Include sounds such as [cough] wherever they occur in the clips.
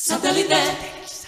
Satellite.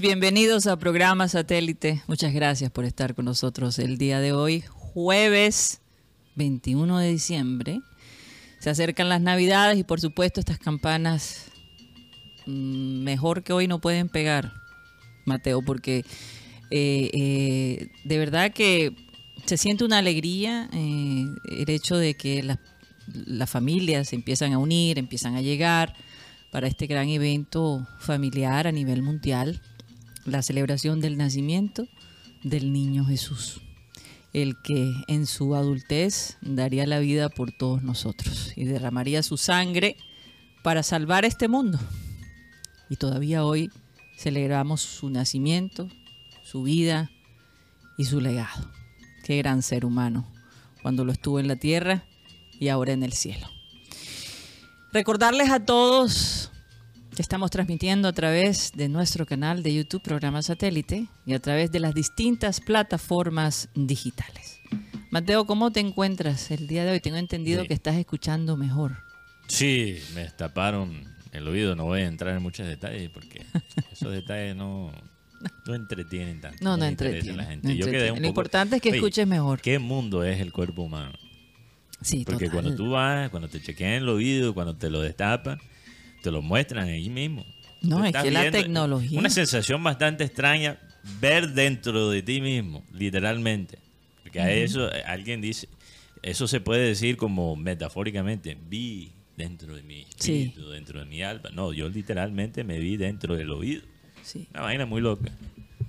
Bienvenidos a programa Satélite. Muchas gracias por estar con nosotros el día de hoy, jueves 21 de diciembre. Se acercan las navidades y por supuesto estas campanas mm, mejor que hoy no pueden pegar, Mateo, porque eh, eh, de verdad que se siente una alegría eh, el hecho de que las, las familias se empiezan a unir, empiezan a llegar para este gran evento familiar a nivel mundial, la celebración del nacimiento del niño Jesús, el que en su adultez daría la vida por todos nosotros y derramaría su sangre para salvar este mundo. Y todavía hoy celebramos su nacimiento, su vida y su legado. Qué gran ser humano, cuando lo estuvo en la tierra y ahora en el cielo. Recordarles a todos estamos transmitiendo a través de nuestro canal de YouTube, programa satélite, y a través de las distintas plataformas digitales. Mateo, ¿cómo te encuentras el día de hoy? Tengo entendido Sí. que estás escuchando mejor. Sí, me destaparon el oído. No voy a entrar en muchos detalles porque [laughs] esos detalles no, no entretienen tanto. No, no les interesa a entretiene. la gente. no Yo quedé un Lo poco- importante es que Oye, escuches mejor. ¿Qué mundo es el cuerpo humano? Sí, Porque total. cuando tú vas, cuando te chequean el oído, cuando te lo destapan, te lo muestran ahí mismo. No, es que la tecnología- Una sensación bastante extraña ver dentro de ti mismo, literalmente. Porque a eso eh, alguien dice, eso se puede decir como metafóricamente, vi dentro de mi Sí. espíritu, dentro de mi alma. No, yo literalmente me vi dentro del oído. Sí. Una vaina muy loca.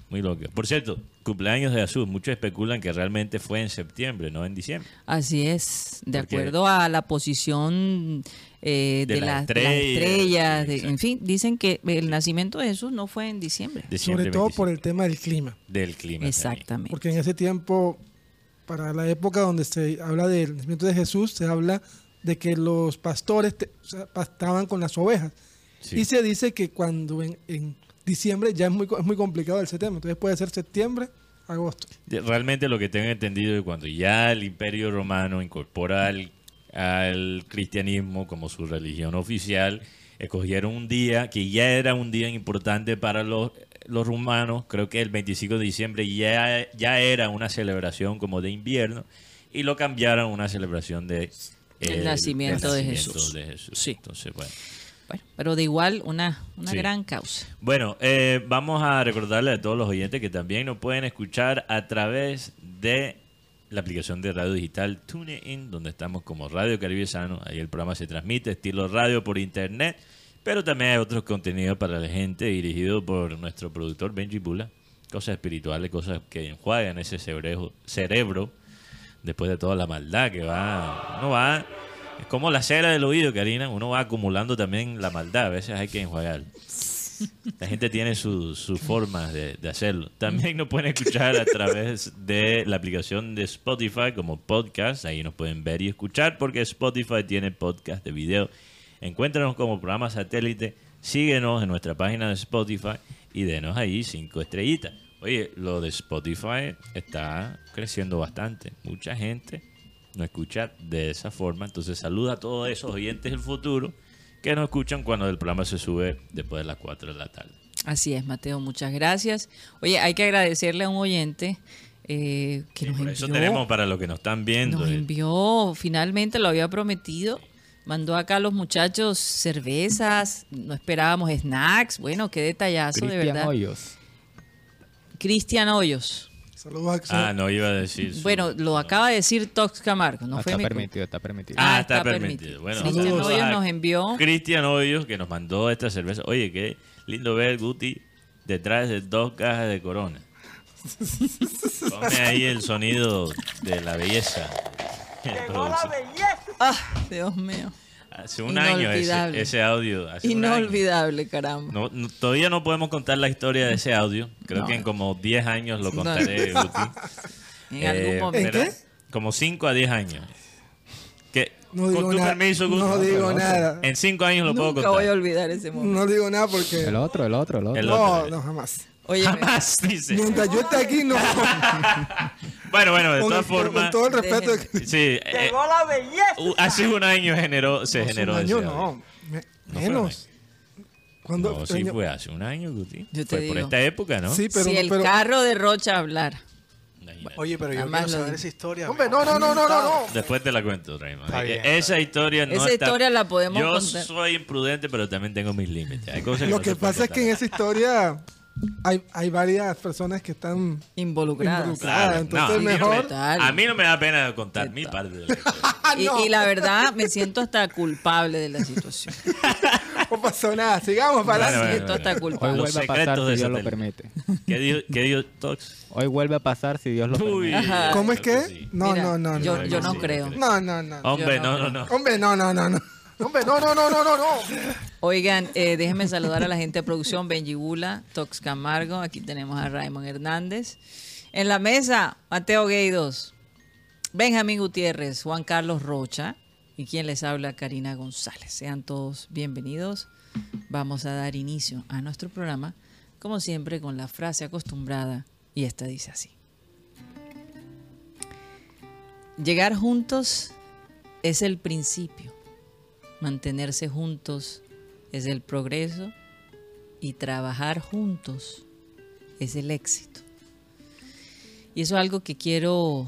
Muy loca. Por cierto, cumpleaños de Jesús. Muchos especulan que realmente fue en septiembre, no en diciembre. Así es, de Porque- acuerdo a la posición eh, de, De las las- de las estrellas, de- en fin, dicen que el nacimiento de Jesús no fue en diciembre. Diciembre Sobre todo 25, por el tema del clima. del clima. también. Exactamente. Porque en ese tiempo, para la época donde se habla del nacimiento de Jesús, se habla de que los pastores te- o sea, pastaban con las ovejas. Sí. Y se dice que cuando en, en diciembre ya es muy, co- es muy complicado ese tema. Entonces puede ser septiembre, agosto. Realmente lo que tengo entendido es que cuando ya el imperio romano incorpora al, al cristianismo como su religión oficial, escogieron un día que ya era un día importante para los, los romanos, creo que el 25 de diciembre ya, ya era una celebración como de invierno, y lo cambiaron a una celebración de... El nacimiento de Jesús. de Jesús. Sí. Entonces, bueno. Bueno, pero de igual una, una Sí. gran causa. Bueno, eh, vamos a recordarle a todos los oyentes que también nos pueden escuchar a través de la aplicación de radio digital TuneIn, donde estamos como Radio Caribe Sano. Ahí el programa se transmite estilo radio por internet, pero también hay otros contenidos para la gente dirigido por nuestro productor Benji Bula. Cosas espirituales, cosas que enjuagan ese cerebro, cerebro después de toda la maldad que va. Uno va. Es como la cera del oído, Karina. Uno va acumulando también la maldad. A veces hay que enjuagar. La gente tiene sus su formas de, de hacerlo. También nos pueden escuchar a través de la aplicación de Spotify como podcast. Ahí nos pueden ver y escuchar porque Spotify tiene podcast de video. Encuéntranos como programa satélite. Síguenos en nuestra página de Spotify y denos ahí cinco estrellitas. Oye, lo de Spotify está creciendo bastante. Mucha gente nos escucha de esa forma. Entonces, saluda a todos esos oyentes del futuro que nos escuchan cuando el programa se sube después de las 4 de la tarde. Así es, Mateo, muchas gracias. Oye, hay que agradecerle a un oyente eh, que Sí, nos por envió, eso tenemos para los que nos están viendo. nos eh, envió, finalmente lo había prometido, Mandó acá a los muchachos cervezas, no esperábamos snacks. Bueno, qué detallazo, de Cristian verdad. Hoyos. Cristian Hoyos. Saludos Ah, no iba a decir. su- Bueno, lo acaba de decir Tox Camargo, no No, fue está mi permitido, está permitido. Ah, Ah, está, está permitido. permitido. Bueno, Cristian saludos Hoyos a nos envió- Cristian Hoyos que nos mandó esta cerveza. Oye, qué lindo ver Guti detrás de dos cajas de Corona. Ponme ahí el sonido de la belleza. [laughs] Ah, Dios mío. Hace un año ese, ese audio. hace un año. Inolvidable, caramba. No, no- todavía no podemos contar la historia de ese audio. Creo No. que en como 10 años lo No. contaré, [laughs] Guti. En Eh, algún momento. pero ¿En qué? Como 5 a 10 años. Que, No digo con tu nada. permiso, Guti. No digo nada. En 5 años lo puedo Nunca contar. voy a olvidar ese momento. No digo nada porque. El otro, el otro, el otro. El No, otro. no, jamás. Oye, [laughs] Jamás, dice. Mientras yo esté aquí, no. [laughs] Bueno, bueno, de con, todas con- con formas. todo el respeto. Sí, [laughs] eh, uh, hace un año generó, se Hace generó un ese año, no. me- fue menos. Cuando, No, sí año- fue hace un año, Guti. Yo te fue por digo. esta época, ¿no? Sí, pero. si el pero carro de Rocha. Imagínate. Oye, pero yo Además quiero saber esa historia. Hombre, no, no, no, no, no, no. Después te la cuento, Raymond. Está bien, Esa historia no Esa está- historia la podemos Yo contar. soy imprudente, pero también tengo mis límites. Hay cosas que Lo no que pasa es que en esa historia hay, hay varias personas que están Involucradas. involucradas. Claro, entonces, no, mejor. Total. A mí no me da pena contar mi parte de la historia. Y, y la verdad, me siento hasta culpable de la situación. [laughs] No pasó nada. Sigamos para Bueno, Me siento hasta Hoy culpable. Los vuelve a pasar si Dios lo permite. ¿Qué dijo, qué dijo Tox? Hoy vuelve a pasar si Dios lo Uy. permite. Ajá. ¿Cómo es que? Sí. No, Mira, no, no, yo, no. yo no creo. No, no, no. Hombre, no, no no, no. Hombre, no, no, no, no. No, no, no, no, no, no. Oigan, eh, déjenme saludar a la gente de producción, Benji Bula, Tox Camargo, aquí tenemos a Raymond Hernández. En la mesa, Mateo Gueidos, Benjamín Gutiérrez, Juan Carlos Rocha y quien les habla, Karina González. Sean todos bienvenidos. Vamos a dar inicio a nuestro programa, como siempre, con la frase acostumbrada y esta dice así. Llegar juntos es el principio. Mantenerse juntos es el progreso y trabajar juntos es el éxito. Y eso es algo que quiero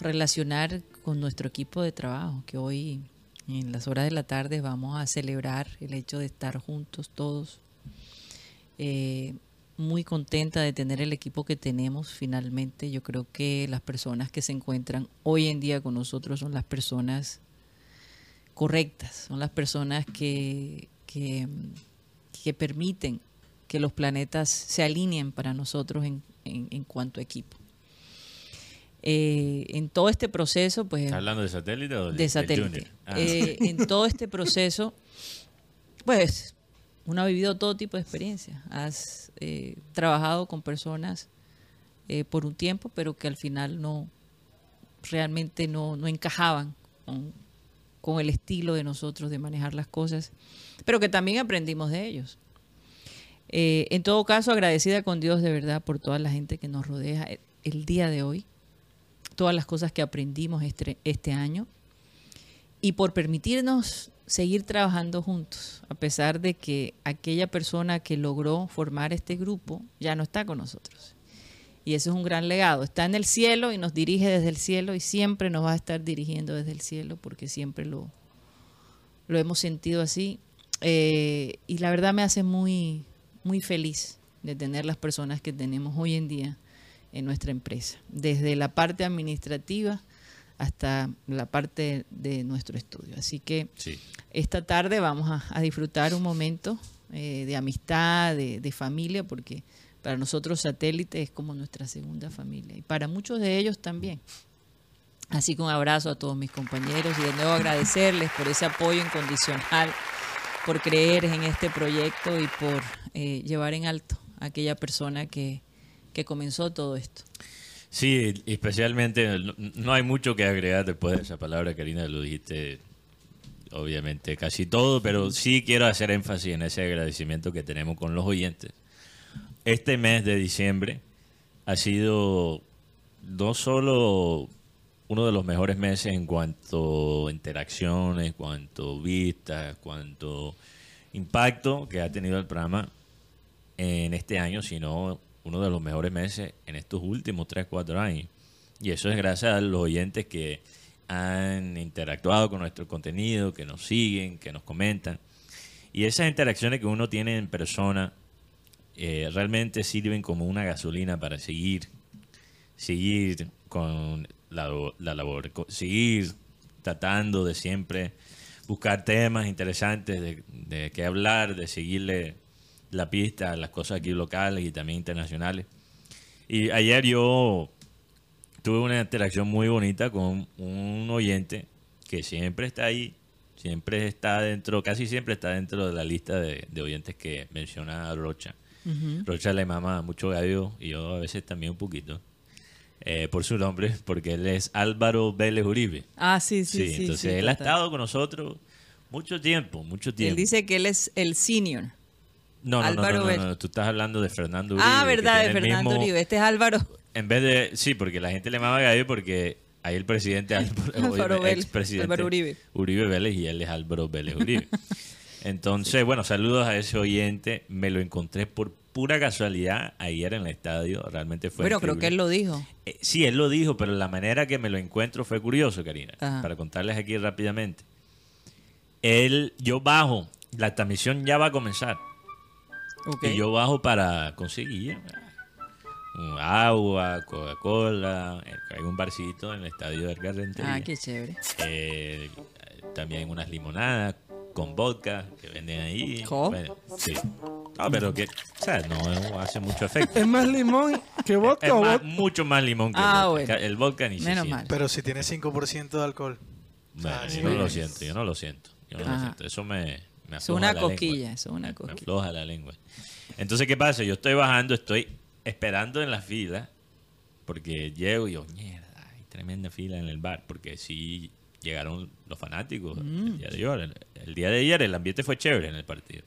relacionar con nuestro equipo de trabajo, que hoy en las horas de la tarde vamos a celebrar el hecho de estar juntos todos. Eh, muy contenta de tener el equipo que tenemos finalmente. Yo creo que las personas que se encuentran hoy en día con nosotros son las personas correctas, son las personas que, que, que permiten que los planetas se alineen para nosotros en, en- en cuanto a equipo. Eh, en todo este proceso, pues ¿Estás hablando de satélite o de del satélite. Junior? Ah. Eh, en todo este proceso, pues uno ha vivido todo tipo de experiencias. Has eh, trabajado con personas eh, por un tiempo, pero que al final no realmente no, no encajaban con, con el estilo de nosotros de manejar las cosas, pero que también aprendimos de ellos. Eh, en todo caso, agradecida con Dios de verdad por toda la gente que nos rodea el- día de hoy, todas las cosas que aprendimos este, este año y por permitirnos seguir trabajando juntos, a pesar de que aquella persona que logró formar este grupo ya no está con nosotros. Y eso es un gran legado. Está en el cielo y nos dirige desde el cielo y siempre nos va a estar dirigiendo desde el cielo porque siempre lo, lo hemos sentido así. Eh, y la verdad me hace muy, muy feliz de tener las personas que tenemos hoy en día en nuestra empresa, desde la parte administrativa hasta la parte de nuestro estudio. Así que Sí. esta tarde vamos a, a disfrutar un momento eh, de amistad, de, de familia, porque para nosotros satélite es como nuestra segunda familia y para muchos de ellos también. Así que un abrazo a todos mis compañeros y de nuevo agradecerles por ese apoyo incondicional, por creer en este proyecto y por eh, llevar en alto a aquella persona que, que comenzó todo esto. Sí, especialmente, no, no hay mucho que agregar después de esa palabra, Karina, lo dijiste obviamente casi todo, pero sí quiero hacer énfasis en ese agradecimiento que tenemos con los oyentes. Este mes de diciembre ha sido no solo uno de los mejores meses en cuanto a interacciones, cuanto vistas, cuanto impacto que ha tenido el programa en este año, sino uno de los mejores meses en estos últimos 3, 4 años. Y eso es gracias a los oyentes que han interactuado con nuestro contenido, que nos siguen, que nos comentan. Y esas interacciones que uno tiene en persona eh, realmente sirven como una gasolina para seguir, seguir con la, la labor, seguir tratando de siempre buscar temas interesantes de, de qué hablar, de seguirle la pista a las cosas aquí locales y también internacionales. Y ayer yo tuve una interacción muy bonita con un oyente que siempre está ahí, siempre está dentro, casi siempre está dentro de la lista de, de oyentes que menciona Rocha. Rocha le mama mucho gallo y yo a veces también un poquito. eh, por su nombre, porque él es Álvaro Vélez Uribe. Ah, sí, sí, Sí, sí. entonces sí, él ha total. estado con nosotros mucho tiempo, mucho tiempo. Él dice que él es el senior. no, no, no, Álvaro no, no, Vélez. no, tú estás hablando de Fernando Uribe. ah, verdad, de Fernando mismo- Uribe. Este es Álvaro. En vez de, sí, porque la gente le mama gallo porque ahí el presidente [laughs] Álvaro, Álvaro Vélez, expresidente Álvaro Uribe. Uribe Vélez y él es Álvaro Vélez Uribe. [laughs] Entonces, bueno, saludos a ese oyente. Me lo encontré por pura casualidad ayer en el estadio. Realmente fue bueno, creo que él lo dijo. Eh, sí, él lo dijo, pero la manera que me lo encuentro fue curioso, Karina. Ajá. Para contarles aquí rápidamente. Él, yo bajo, la transmisión ya va a comenzar. Y yo bajo para conseguir un agua, Coca-Cola, eh, hay un barcito en el estadio del Rentería. Ah, qué chévere. Eh, también unas limonadas con vodka que venden ahí. Bueno, sí. No, pero que, o sea, no hace mucho efecto. ¿Es más limón que Es vodka o más- vodka? mucho más limón que Ah, el vodka. bueno. El vodka ni Menos mal. Pero si tiene 5% de alcohol. Bueno, Ah, yo sí. no lo siento, yo no lo siento. Yo no lo Ajá. siento. Eso me, me Es afloja una la eso es una Me- Me cosquilla. afloja la lengua. Entonces, ¿qué pasa? Yo estoy bajando, estoy esperando en la fila, porque llego y yo, mierda, hay tremenda fila en el bar, porque sí llegaron los fanáticos Mm. el día de ayer. El, día de ayer el ambiente fue chévere en el partido.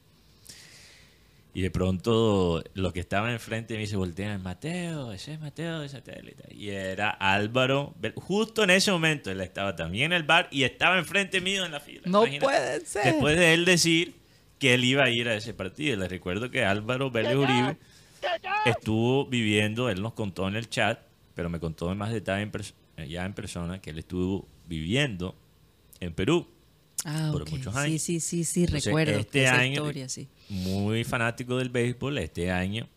Y de pronto los que estaban enfrente de mí se voltean, Mateo, ese es Mateo de satélite. Y era Álvaro, justo en ese momento él estaba también en el bar y estaba enfrente mío en la fila. No Imagínate. puede ser. Después de él decir que él iba a ir a ese partido. Les recuerdo que Álvaro Vélez Uribe estuvo viviendo, él nos contó en el chat, pero me contó en más detalle en ya en persona que él estuvo viviendo en Perú. Ah, por muchos Sí, años. sí, sí, sí, Entonces, recuerdo este esa año- historia, sí. muy fanático del béisbol este año.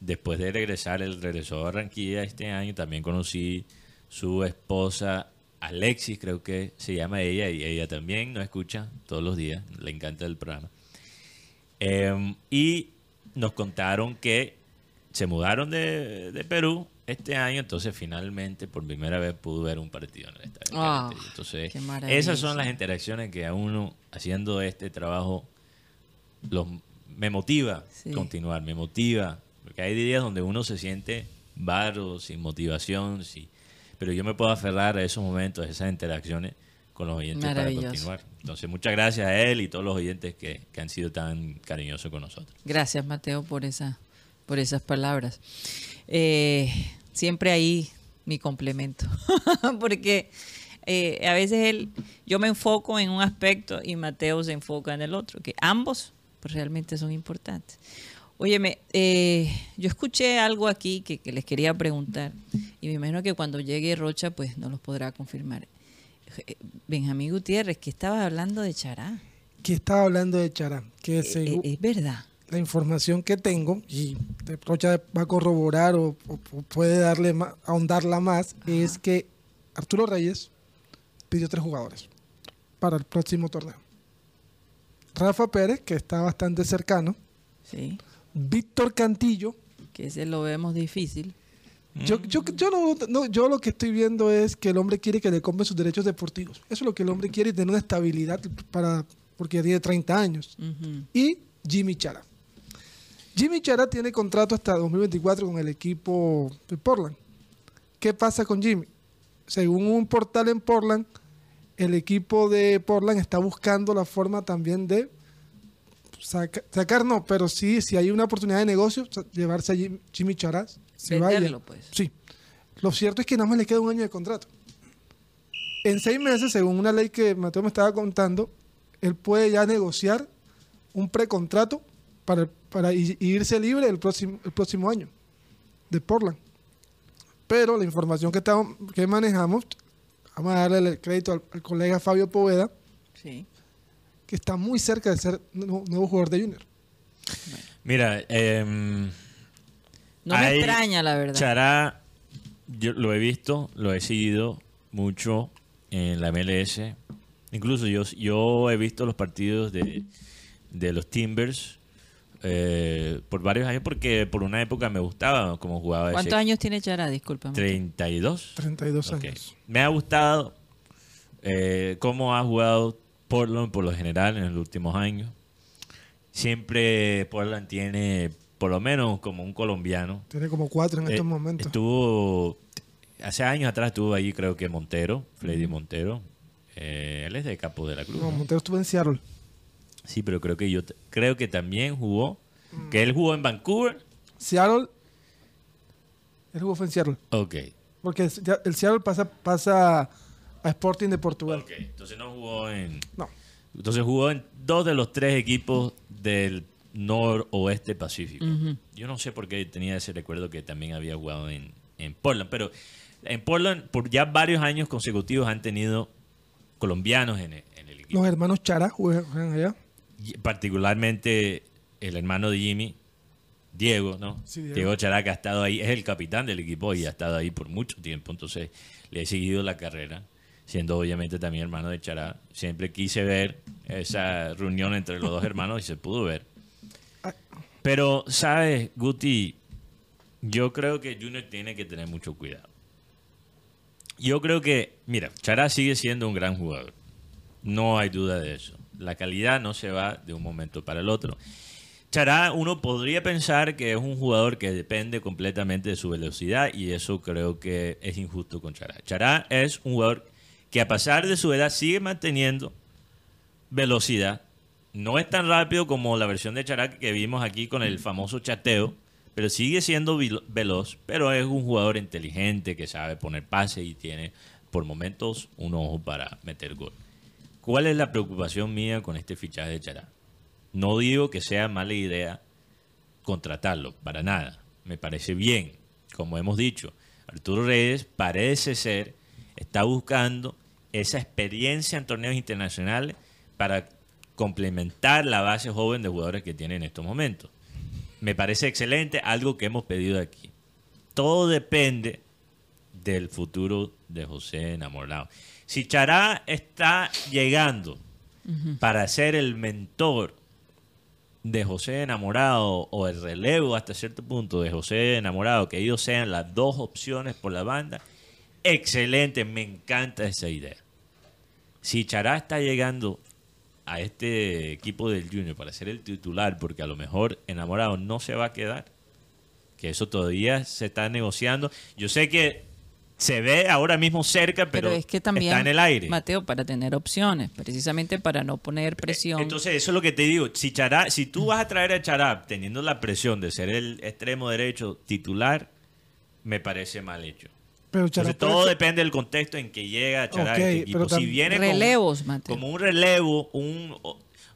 Después de regresar, él regresó a Barranquilla este año. También conocí su esposa Alexis, creo que se llama ella, y ella también nos escucha todos los días. Le encanta el programa. Em, y nos contaron que se mudaron de, de Perú este año, entonces finalmente por primera vez pudo ver un partido en el estadio. Carretería. entonces, esas son las interacciones que a uno haciendo este trabajo los, me motiva Sí. continuar, me motiva, porque hay días donde uno se siente varo, sin motivación, sí, pero yo me puedo aferrar a esos momentos, a esas interacciones con los oyentes para continuar. Entonces, muchas gracias a él y todos los oyentes que, que han sido tan cariñosos con nosotros. Gracias, Mateo, por esa, por esas palabras. Eh, siempre ahí mi complemento, [laughs] porque eh, a veces él, yo me enfoco en un aspecto y Mateo se enfoca en el otro, que ambos pues, realmente son importantes. Óyeme, eh, yo escuché algo aquí que, que les quería preguntar y me imagino que cuando llegue Rocha pues no los podrá confirmar. Eh, Benjamín Gutiérrez, que estaba hablando de Chará. Que estaba hablando de Chará. Que eh, es verdad. La información que tengo, y de Rocha va a corroborar o, o- o puede darle ma- ahondarla más, es que Arturo Reyes pidió tres jugadores para el próximo torneo. Rafa Pérez, que está bastante cercano. Sí. Víctor Cantillo. que ese lo vemos difícil. Yo, yo, yo, no, no, yo lo que estoy viendo es que el hombre quiere que le compren sus derechos deportivos. Eso es lo que el hombre quiere y tener una estabilidad para porque ya tiene 30 años. Y Jimmy Chara. Jimmy Chara tiene contrato hasta 2024 con el equipo de Portland. ¿Qué pasa con Jimmy? Según un portal en Portland, el equipo de Portland está buscando la forma también de saca- sacar, no, pero sí, si hay una oportunidad de negocio, llevarse a Jim- Jimmy Chara. Se Venderlo, vaya. pues. Sí. Lo cierto es que nada más le queda un año de contrato. En seis meses, según una ley que Mateo me estaba contando, él puede ya negociar un precontrato para, para irse libre el próximo, el próximo año de Portland. Pero la información que, estamos- que manejamos vamos a darle el crédito al, al colega Fabio Poveda, Sí. que está muy cerca de ser nu- nuevo jugador de Junior. Mira, em, No me extraña, la verdad. Chará, yo lo he visto, lo he seguido mucho en la MLS. Incluso yo, yo he visto los partidos de, de los Timbers eh, por varios años porque por una época me gustaba cómo jugaba ¿Cuántos años tiene Chará? Discúlpame. 32. 32 Ok. años. Me ha gustado eh, cómo ha jugado Portland por lo general en los últimos años. Siempre Portland tiene por lo menos como un colombiano. Tiene como cuatro en Eh, estos momentos. Estuvo, hace años atrás estuvo ahí creo que Montero, Freddy Montero. Eh, él es de Capo de la Cruz. No, ¿no? Montero estuvo en Seattle. Sí, pero creo que yo creo que también jugó, que él jugó en Vancouver. Seattle. Él jugó fue en Seattle. Ok. Porque el, Seattle pasa, pasa a Sporting de Portugal. Ok, entonces no jugó en... No. Entonces jugó en dos de los tres equipos del noroeste pacífico. Yo no sé por qué tenía ese recuerdo que también había jugado en, en Portland, pero en Portland por ya varios años consecutivos han tenido colombianos en el, en el equipo. Los hermanos Chara juegan allá. Particularmente el hermano de Jimmy, Diego, ¿no? Sí, Diego. Diego Characa ha estado ahí, es el capitán del equipo y ha estado ahí por mucho tiempo, entonces le he seguido la carrera, siendo obviamente también hermano de Chará. Siempre quise ver esa reunión entre los dos hermanos y se pudo ver. Pero, ¿sabes, Guti? Yo creo que Junior tiene que tener mucho cuidado. Yo creo que, mira, Chará sigue siendo un gran jugador. No hay duda de eso. La calidad no se va de un momento para el otro. Chará, uno podría pensar que es un jugador que depende completamente de su velocidad y eso creo que es injusto con Chará. Chará es un jugador que a pesar de su edad sigue manteniendo velocidad. No es tan rápido como la versión de Chará que vimos aquí con el famoso chateo, pero sigue siendo veloz, pero es un jugador inteligente que sabe poner pase y tiene por momentos un ojo para meter gol. ¿Cuál es la preocupación mía con este fichaje de Chará? No digo que sea mala idea contratarlo, para nada. Me parece bien. Como hemos dicho, Arturo Reyes parece ser, está buscando esa experiencia en torneos internacionales para complementar la base joven de jugadores que tiene en estos momentos. Me parece excelente, algo que hemos pedido aquí. Todo depende del futuro de José Enamorado. Si Chará está llegando para ser el mentor de José Enamorado o el relevo hasta cierto punto de José Enamorado, que ellos sean las dos opciones por la banda, excelente, me encanta esa idea. Si Chará está llegando a este equipo del Junior para ser el titular, porque a lo mejor Enamorado no se va a quedar, que eso todavía se está negociando. Yo sé que se ve ahora mismo cerca, pero, Pero, es que también, está en el aire. Mateo, para tener opciones, precisamente para no poner presión. Entonces, eso es lo que te digo. Si, Chará, si tú vas a traer a Chará teniendo la presión de ser el extremo derecho titular, me parece mal hecho. Pero Chara Entonces, todo depende del contexto en que llega Chará a Ok, este equipo. pero Si viene como- Relevos, Mateo. como un relevo, un,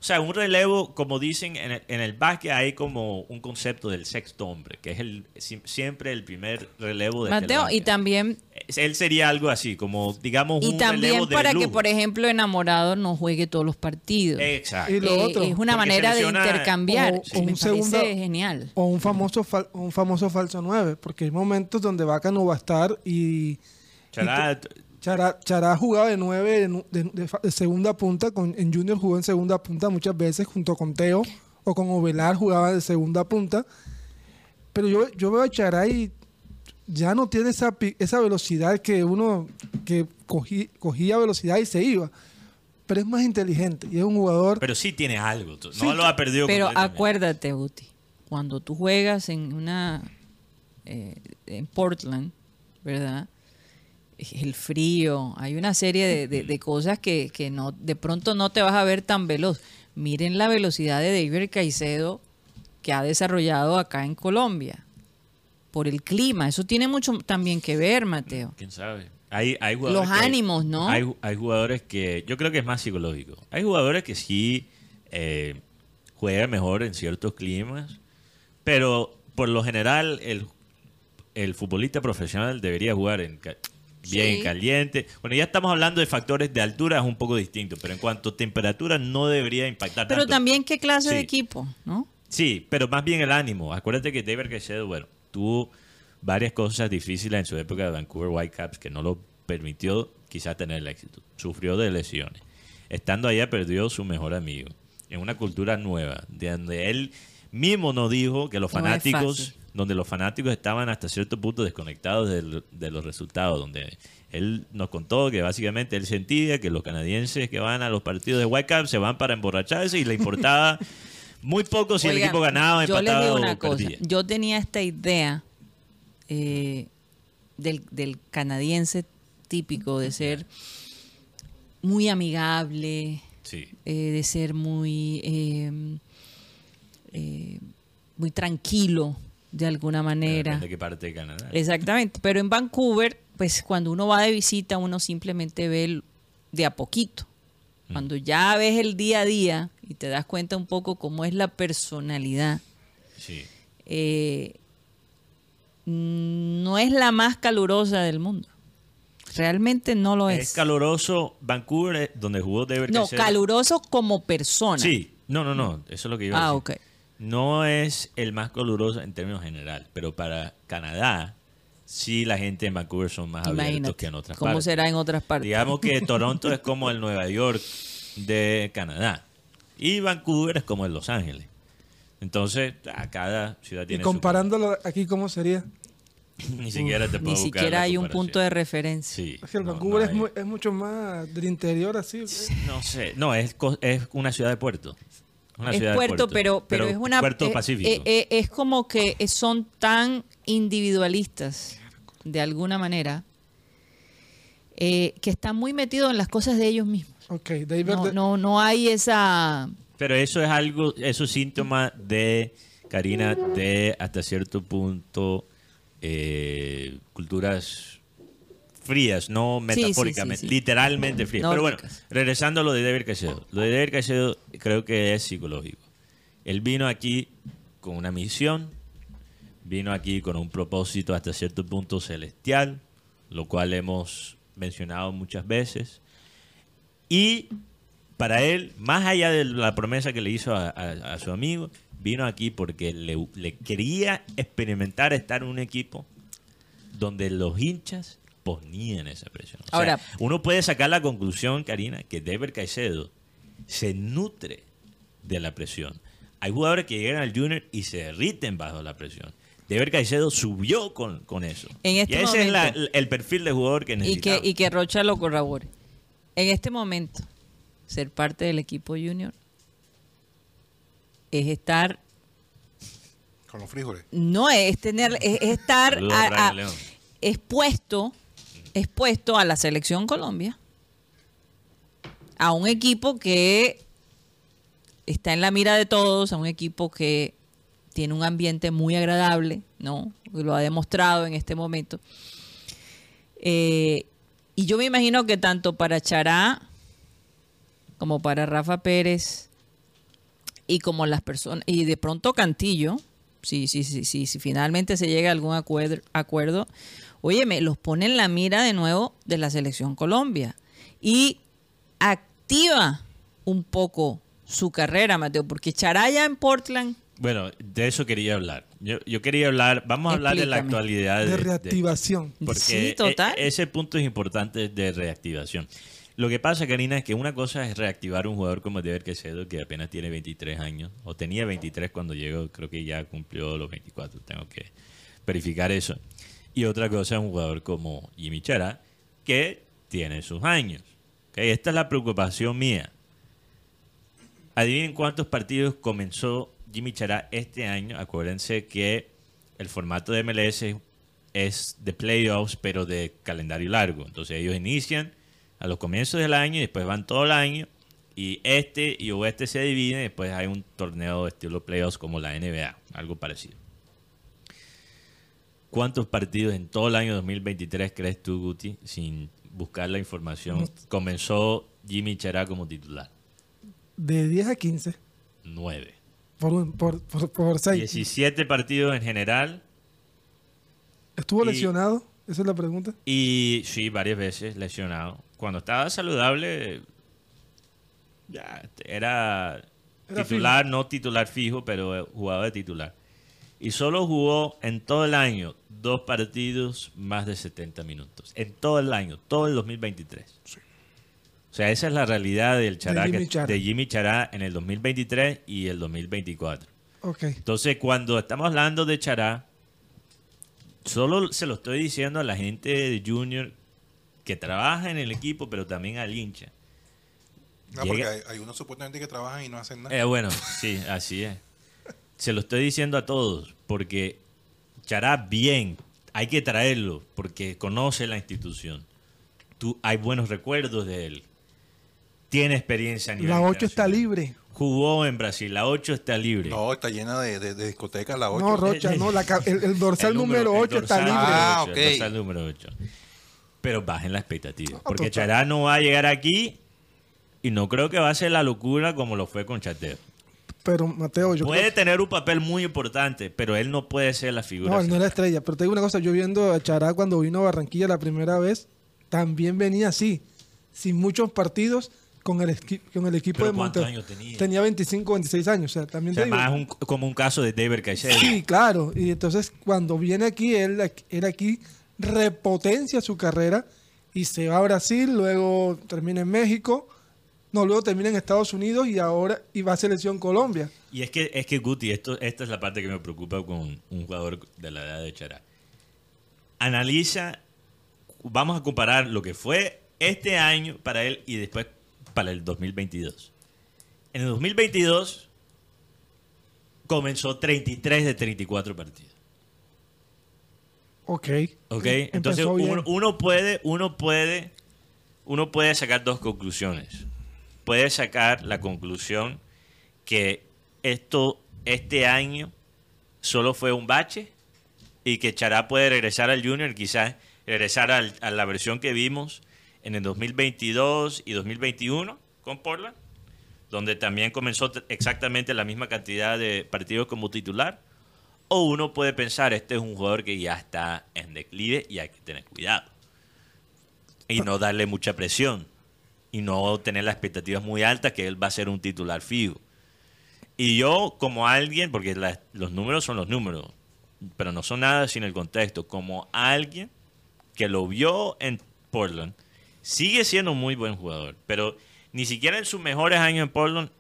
o sea, un relevo, como dicen en el, en el básquet, hay como un concepto del sexto hombre, que es el si- siempre el primer relevo de Mateo, y también Él sería algo así, como digamos y un también relevo de para que, por ejemplo, enamorado no juegue todos los partidos. Exacto. Y lo Eh, otro, es una manera de intercambiar. o- Sí, o me un segundo- parece genial. O un famoso, fal- un famoso falso 9, porque hay momentos donde Vaca no va a estar y Chará, Chará, Chará jugaba de 9 de, nu- de- de fa- de segunda punta, con, en Junior jugó en segunda punta muchas veces junto con Teo o con Ovelar jugaba de segunda punta. Pero yo, yo veo a Chará y ya no tiene esa, pi- esa velocidad que uno que cogí- cogía velocidad y se iba. Pero es más inteligente y es un jugador... pero sí tiene algo. No Sí, lo ha perdido Pero acuérdate, Uti, cuando tú juegas en una eh, en Portland, ¿verdad? El frío, hay una serie de, de- de cosas que, que no, de pronto no te vas a ver tan veloz. Miren la velocidad de David Caicedo que ha desarrollado acá en Colombia. Por el clima, eso tiene mucho también que ver, Mateo. ¿Quién sabe? Hay, hay jugadores Los que- ánimos, ¿no? Hay, hay jugadores que yo creo que es más psicológico. Hay jugadores que sí eh, juegan mejor en ciertos climas, pero por lo general el, el futbolista profesional debería jugar en, bien Sí. caliente. Bueno, ya estamos hablando de factores de altura, es un poco distinto, pero en cuanto a temperatura no debería impactar Pero tanto. también qué clase de equipo, ¿no? Sí, pero más bien el ánimo. Acuérdate que David Caicedo, bueno, tuvo varias cosas difíciles en su época de Vancouver Whitecaps que no lo permitió quizás tener el éxito. Sufrió de lesiones. Estando allá perdió su mejor amigo. En una cultura nueva, de donde él mismo nos dijo que los No fanáticos. Donde los fanáticos estaban hasta cierto punto desconectados de, los resultados, donde él nos contó que básicamente él sentía que los canadienses que van a los partidos de Whitecaps se van para emborracharse y le importaba [laughs] muy poco si el equipo ganaba, yo les empataba digo o cosa. perdía. Yo tenía esta idea eh, del, del canadiense típico de ser muy amigable, Sí. eh, de ser muy, eh, eh, muy tranquilo de alguna manera. Depende de qué parte de Canadá. Exactamente, pero en Vancouver, pues cuando uno va de visita, uno simplemente ve el- de a poquito. Cuando ya ves el día a día y te das cuenta un poco cómo es la personalidad, Sí. eh, no es la más calurosa del mundo. Realmente no lo Es es. caluroso Vancouver, eh, donde jugó David no, caluroso como persona. Sí, no, no, no, eso es lo que iba a Ah, decir. ok. No es el más caluroso en términos general, pero para Canadá, sí la gente en Vancouver son más abiertos Imagínate. que en otras ¿Cómo partes. será en otras partes? Digamos que [laughs] Toronto es como el Nueva York de Canadá y Vancouver es como el Los Ángeles. Entonces, a cada ciudad Y tiene su- comparándolo aquí, ¿cómo sería? [laughs] Ni siquiera te Ni puedo buscar siquiera hay un punto de referencia. Sí, Es que el no, Vancouver no es, hay. mu- es mucho más del interior, así. No sé, no, es, co- es una ciudad de puerto. Una es ciudad de puerto, pero, pero, es una Puerto eh, Pacífico. eh, eh, es como que son tan individualistas de alguna manera eh, que están muy metidos en las cosas de ellos mismos. Ok, David, No, no, no hay esa Pero eso es algo, eso es síntoma de, Karina, de hasta cierto punto eh, culturas frías, no sí, metafóricamente, sí, sí. literalmente frías. Pero bueno, regresando a lo de David Caicedo. Lo de David Caicedo creo que es psicológico. Él vino aquí con una misión, vino aquí con un propósito hasta cierto punto celestial, lo cual hemos mencionado muchas veces. Y para él, más allá de la promesa que le hizo a, a- a su amigo, vino aquí porque le, le quería experimentar estar en un equipo donde los hinchas ponían esa presión. O sea, Ahora- uno puede sacar la conclusión, Karina, que Dever Caicedo se nutre de la presión. Hay jugadores que llegan al Junior y se derriten bajo la presión. Dever Caicedo subió con, con eso. En este y ese es la- el perfil de jugador que y necesitamos. que, y que Rocha lo corrobore. En este momento, ser parte del equipo junior es estar, Con los frijoles. no es tener, es, es estar Saludos, a- a- León. expuesto, expuesto a la selección Colombia, a un equipo que está en la mira de todos, a un equipo que tiene un ambiente muy agradable, ¿no? Lo ha demostrado en este momento. Eh, y yo me imagino que tanto para Chará como para Rafa Pérez y como las personas y de pronto Cantillo, si si si si, finalmente se llega a algún acuerdo, acuerdo, óyeme, los pone en la mira de nuevo de la selección Colombia y activa un poco su carrera, Mateo, porque Chará ya en Portland Bueno, de eso quería hablar. Yo, yo quería hablar, vamos a hablar de la actualidad. de reactivación. porque Sí, total. e- ese punto es importante de reactivación. Lo que pasa, Karina, es que una cosa es reactivar un jugador como Dever Quesedo, que apenas tiene 23 años, o tenía 23 cuando llegó, creo que ya cumplió los 24, tengo que verificar eso. Y otra cosa es un jugador como Jimmy Chara, que tiene sus años. Esta es la preocupación mía. Adivinen cuántos partidos comenzó Jimmy Chará este año. Acuérdense que el formato de MLS es de playoffs, pero de calendario largo. Entonces ellos inician a los comienzos del año y después van todo el año. Y este y oeste se dividen y después hay un torneo de estilo playoffs como la NBA, algo parecido. ¿Cuántos partidos en todo el año 2023 crees tú, Guti, sin buscar la información, comenzó Jimmy Chará como titular? De 10 a 15 Nueve. por, un- por, por, por 6. 17 partidos en general. Estuvo y- lesionado. Esa es la pregunta. Y sí, varias veces lesionado. Cuando estaba saludable, ya era, Era titular, no titular fijo, pero jugador de titular. Y solo jugó en todo el año dos partidos más de 70 minutos. En todo el año, todo el 2023. O sea, esa es la realidad del Chará, Jimmy que- Chará. de Jimmy Chará en el 2023 y el 2024. Ok. Entonces, cuando estamos hablando de Chará, solo se lo estoy diciendo a la gente de Junior que trabaja en el equipo, pero también al hincha. No, porque hay, hay unos supuestamente que trabajan y no hacen nada. Eh, bueno, sí, así es. Se lo estoy diciendo a todos, porque Chará bien, hay que traerlo, porque conoce la institución. Tú, hay buenos recuerdos de él. Tiene experiencia a nivel La 8 está libre. Jugó en Brasil, la 8 está libre. No, está llena de, de, de discotecas la 8. No, Rocha, no. La, el, el dorsal El número, el 8 está libre. número Ah, ocho, ok. el dorsal número 8. Pero bajen la expectativa. Ah, Porque total. Chará no va a llegar aquí y no creo que va a ser la locura como lo fue con Chateo. Pero Mateo, yo puede creo tener un papel muy importante, pero él no puede ser la figura. No, él no es la estrella. Pero te digo una cosa, yo viendo a Chará cuando vino a Barranquilla la primera vez, también venía así, sin muchos partidos con el, con el equipo ¿Pero de cuántos Monterrey. años tenía? 25, 26 años. O sea, también O sea, te digo. más un- como un caso de David Caicedo. Sí, claro. Y entonces cuando viene aquí, él, él aquí repotencia su carrera y se va a Brasil, luego termina en México, no, luego termina en Estados Unidos y ahora y va a selección Colombia. Y es que, es que Guti, esto, esta es la parte que me preocupa con un jugador de la edad de Chará. Analiza, vamos a comparar lo que fue este año para él y después para el 2022. En el 2022 comenzó 33 de 34 partidos. Ok. ¿Ok? Em- Entonces uno puede, uno puede, uno puede sacar dos conclusiones. Puede sacar la conclusión que esto, este año, solo fue un bache y que Chará puede regresar al Junior, quizás regresar al- a la versión que vimos en el 2022 y 2021 con Portland, donde también comenzó exactamente la misma cantidad de partidos como titular. O uno puede pensar, este es un jugador que ya está en declive y hay que tener cuidado. Y no darle mucha presión. Y no tener las expectativas muy altas que él va a ser un titular fijo. Y yo, como alguien, porque la- los números son los números, pero no son nada sin el contexto, como alguien que lo vio en Portland, sigue siendo un muy buen jugador, pero ni siquiera en sus mejores años en Portland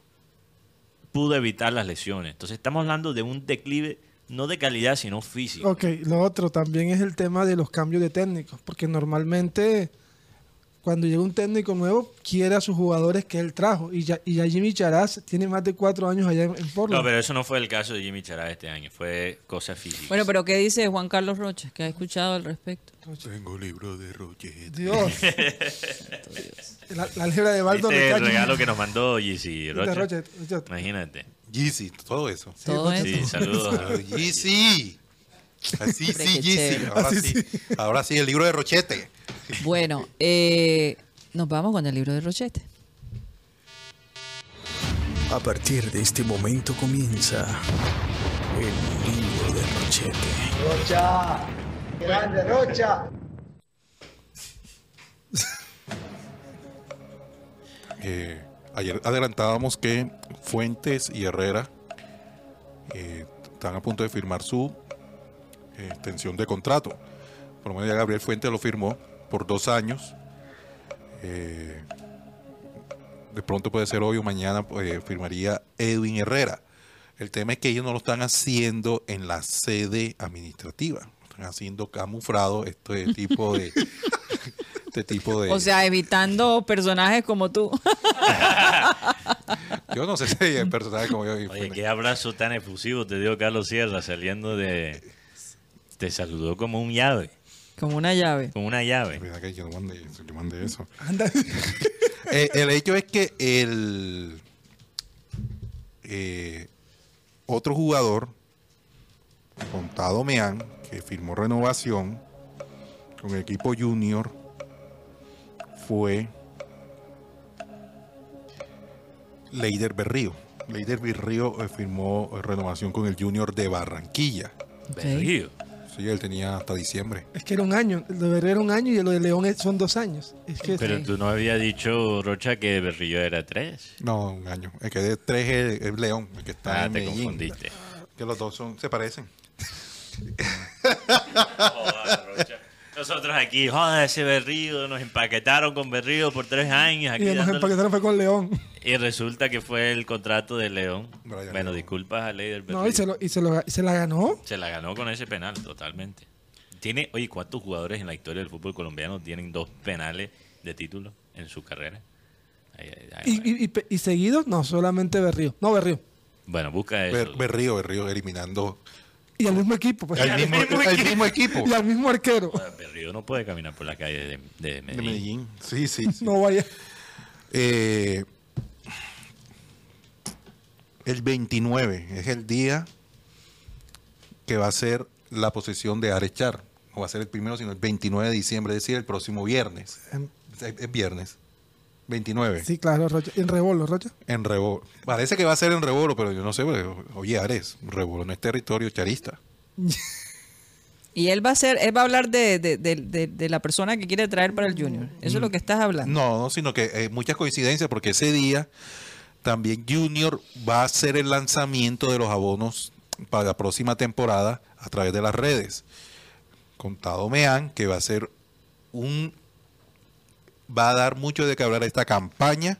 pudo evitar las lesiones. Entonces estamos hablando de un declive no de calidad, sino físico. Ok, lo otro también es el tema de los cambios de técnicos, porque normalmente cuando llega un técnico nuevo quiere a sus jugadores que él trajo y ya, y ya Jimmy Charaz tiene más de cuatro años allá en, en Portland. No, pero eso no fue el caso de Jimmy Chará este año, fue cosa física. Bueno, pero ¿qué dice Juan Carlos Rocha? ¿Qué ha escuchado al respecto? Tengo libro de Roger. [laughs] Dios. la, la álgebra de Baldo ¿Viste el regalo que nos mandó Yeezy De Rocha? Rocha, Rocha. Imagínate. Yeezy, todo eso. Todo Rocha. eso. Sí, saludos. Yeezy. Así Hombre, sí, Yeezy. Ahora sí. Ahora sí, el libro de Rochete. Bueno, eh, nos vamos con el libro de Rochete. A partir de este momento comienza el libro de Rochete. [laughs] Eh, ayer adelantábamos que Fuentes y Herrera eh, están a punto de firmar su extensión de contrato. Por lo menos ya Gabriel Fuentes lo firmó por dos años. Eh, de pronto puede ser hoy o mañana eh, firmaría Edwin Herrera. El tema es que ellos no lo están haciendo en la sede administrativa. Lo Están haciendo camuflado este tipo de... [laughs] este tipo de... O sea, evitando personajes como tú. [laughs] Yo no sé si hay personajes como yo. Oye, qué abrazo tan efusivo te dio Carlos Sierra saliendo de... Te saludó como un llave, como una llave. como una llave. Mira que yo mandé yo mandé eso. [laughs] Anda. [laughs] Eh, el hecho es que el eh, otro jugador, Contado Meán, que firmó renovación con el equipo junior, fue Leider Berrío. Leider Berrío eh, firmó renovación con el junior de Barranquilla. Berrío. Sí, él tenía hasta diciembre. Es que era un año. Lo de Berrío era un año y lo de León es- son dos años. Es que Pero Sí. tú no habías dicho, Rocha, que Berrillo era tres. No, un año. El que de tres es, es León, el que está Ah, en te Medellín. confundiste. Que los dos son, se parecen. [laughs] [laughs] Nosotros aquí, joder, ese Berrío, nos empaquetaron con Berrío por tres años. Aquí y nos dándole- empaquetaron fue con León. Y resulta que fue el contrato de León. Brian bueno, León. disculpas a Leider Berrío. No, y se, lo, y se, lo- y se la ganó. Se la ganó con ese penal, totalmente. Tiene, oye, ¿cuántos jugadores en la historia del fútbol colombiano tienen dos penales de título en su carrera? Ay, ay, ay, Y, y, y, pe- y seguidos, no, solamente Berrío. No, Berrío. Bueno, busca eso. Ber- Berrío, Berrío eliminando Y al mismo equipo. Pues. al mismo, al mismo equipo Y al mismo arquero. Berrío no puede caminar por la calle de, de de Medellín. Medellín. Sí, sí. [laughs] sí. No vaya. Eh, el 29 es el día que va a ser la posesión de Arechar. No va a ser el primero, sino el 29 de diciembre, es decir, el próximo viernes. Es viernes. 29. Sí, claro, Rocha. En Rebolo, Rocha. En Rebolo. Parece que va a ser en Rebolo, pero yo no sé. Oye, Ares, Rebolo no es territorio charista. [laughs] Y él va a ser, él va a hablar de, de, de- de- de la persona que quiere traer para el Junior. Eso es lo que estás hablando. No, no, sino que eh, muchas coincidencias, porque ese día también Junior va a hacer el lanzamiento de los abonos para la próxima temporada a través de las redes. Contado Meán, que va a ser un. Va a dar mucho de que hablar esta campaña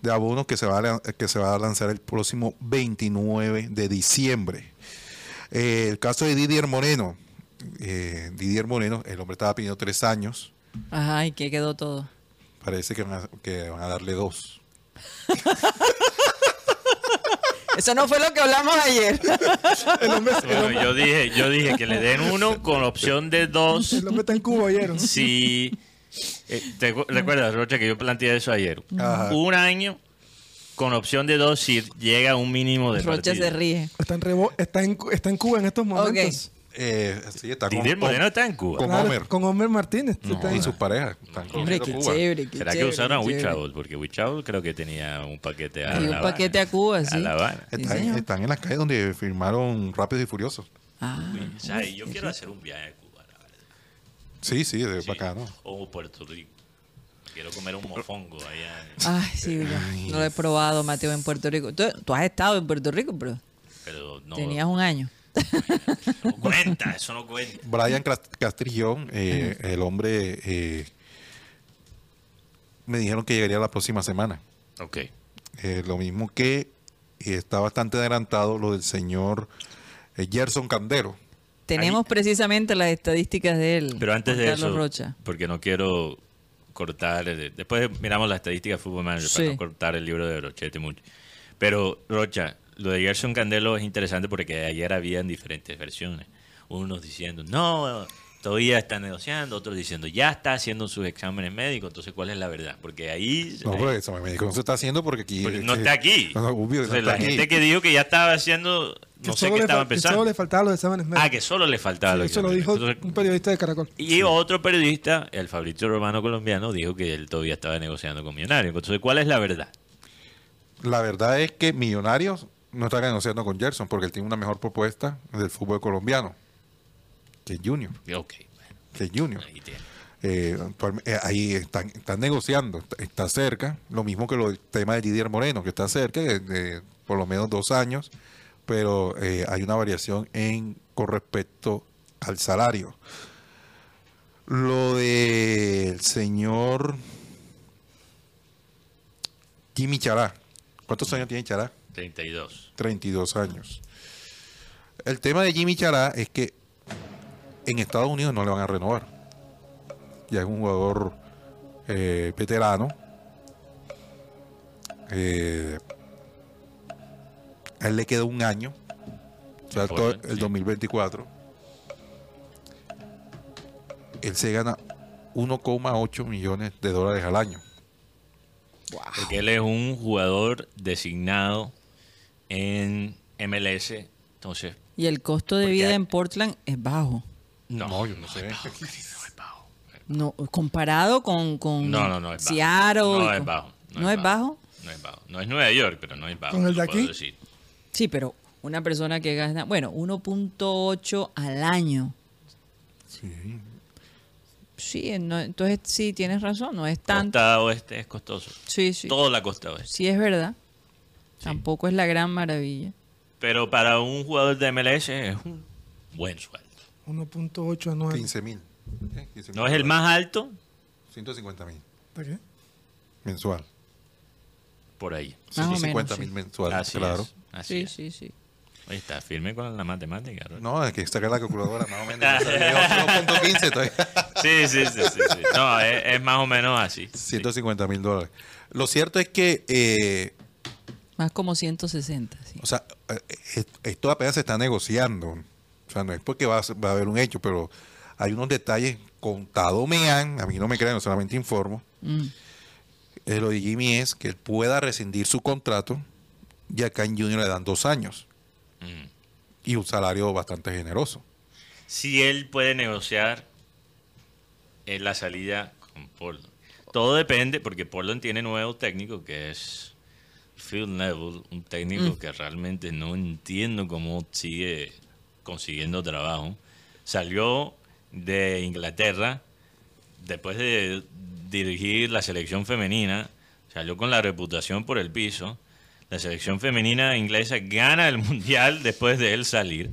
de abonos que se va a, que se va a lanzar el próximo 29 de diciembre. Eh, el caso de Didier Moreno. eh, Didier Moreno, el hombre estaba pidiendo tres años. Ajá, y que quedó todo. Parece que van a, que van a darle dos. [laughs] Eso no fue lo que hablamos ayer. [laughs] El hombre, el Bueno, hombre- yo dije, yo dije que le den uno con opción de dos el hombre está en Cuba, ¿oyeron? si... eh, ¿Te acu- recuerdas, Rocha, que yo planteé eso ayer? Ajá. Un año con opción de dos si llega a un mínimo de Rocha partido. se ríe. Está en, Rebo- está en, Cu- está en Cuba en estos momentos. Eh, sí, está con, Didier Moreno está en Cuba. con Claro, Homer. Con Homer Martínez. No, Está en- y sus parejas. Están Hombre, qué Cuba. chévere. qué ¿Será que chévere, usaron a qué chévere. Porque WeTravel creo que tenía un paquete a Hay La un Habana. paquete a Cuba, sí. A La Habana. Sí, Están, señor. están en las calles donde firmaron Rápidos y Furiosos. Ah, O sea, yo quiero hacer un viaje a Cuba. Sí, sí, es Sí. bacano. O Puerto Rico. Quiero comer un mofongo allá. Ay, sí, no, no lo he probado, Mateo, en Puerto Rico. Tú, tú has estado en Puerto Rico, pero Pero no, tenías un año. no cuenta, eso no cuenta. Brian Castrillón, eh, el hombre, eh, me dijeron que llegaría la próxima semana. Ok. Eh, lo mismo que eh, está bastante adelantado lo del señor eh, Gerson Candero. Tenemos precisamente las estadísticas de él. Pero antes de Carlos eso, Rocha. porque no quiero cortar, después miramos la estadística de Fútbol Manager para Sí. no cortar el libro de Rochete mucho. Pero, Rocha, lo de Gerson Candelo es interesante porque ayer habían diferentes versiones. Unos diciendo, no, todavía está negociando, otros diciendo, ya está haciendo sus exámenes médicos. Entonces, ¿cuál es la verdad? Porque ahí... No, pero eso me dijo, no se está haciendo porque aquí... porque no está aquí. No, no, obvio, no Entonces, está la aquí. gente que dijo que ya estaba haciendo, no sé qué estaba fal- que empezando. Solo le faltaban los exámenes médicos. Ah, que solo le faltaba lo Eso lo dijo Entonces, un periodista de Caracol. y otro periodista, el Fabrizio Romano colombiano, dijo que él todavía estaba negociando con Millonarios. Entonces, ¿cuál es la verdad? La verdad es que Millonarios no está negociando con Gerson porque él tiene una mejor propuesta del fútbol colombiano que Junior. Ok, Que Junior. ahí tiene. Eh, eh, ahí están, están negociando, está, está cerca, lo mismo que lo, el tema de Didier Moreno, que está cerca de, de por lo menos dos años, pero eh, hay una variación en con respecto al salario. Lo del señor Jimmy Chará. ¿Cuántos años tiene Chará? 32. 32 años. El tema de Jimmy Chará es que en Estados Unidos no le van a renovar. Ya es un jugador eh, veterano. Eh, a él le queda un año. O sea, todo el sí. 2024. Él se gana 1,8 millones de dólares al año. Porque él es un jugador designado en MLS. Entonces, Y el costo de vida hay- en Portland es bajo. no, No, yo no sé. es bajo, querido, no es bajo. No, comparado con, con No, no, no es bajo. Seattle. No es bajo. ¿No es bajo? No es bajo. No es Nueva York, pero no es bajo. ¿Con el de aquí? Sí, pero una persona que gana, bueno, 1.8 al año. Sí. Sí, no- entonces sí, tienes razón, no es tanto. Costa oeste es costoso. Sí, sí. Toda la costa oeste. Sí, es verdad. Tampoco es la gran maravilla. Pero para un jugador de MLS es un buen sueldo. 1.8 anual. 15 mil. Eh, 15 No es el más alto, 150 mil ¿De qué? mensual. por ahí. Más o menos, 150 sí. mil mensual, Así claro. es. Así Sí, es. sí, sí. Oye, está firme con la matemática. ¿no? No, hay que sacar la calculadora más o menos. [laughs] 1.15, entonces. Sí, sí, sí, sí, sí. No, es, es más o menos así. Sí. 150 mil dólares. Lo cierto es que, eh, Más como 160, sí. o sea, eh, esto apenas se está negociando. O sea, no es porque va a, ser- va a haber un hecho, pero hay unos detalles contados me han, a mí no me creen, solamente informo. Mm. Eh, lo de Jimmy es que él pueda rescindir su contrato y acá en Junior le dan dos años Mm. y un salario bastante generoso. Si él puede negociar en la salida con Portland. Todo depende, porque Portland tiene nuevo técnico que es Phil Neville, un técnico que realmente no entiendo cómo sigue consiguiendo trabajo. Salió de Inglaterra después de dirigir la selección femenina, salió con la reputación por el piso. La selección femenina inglesa gana el mundial después de él salir.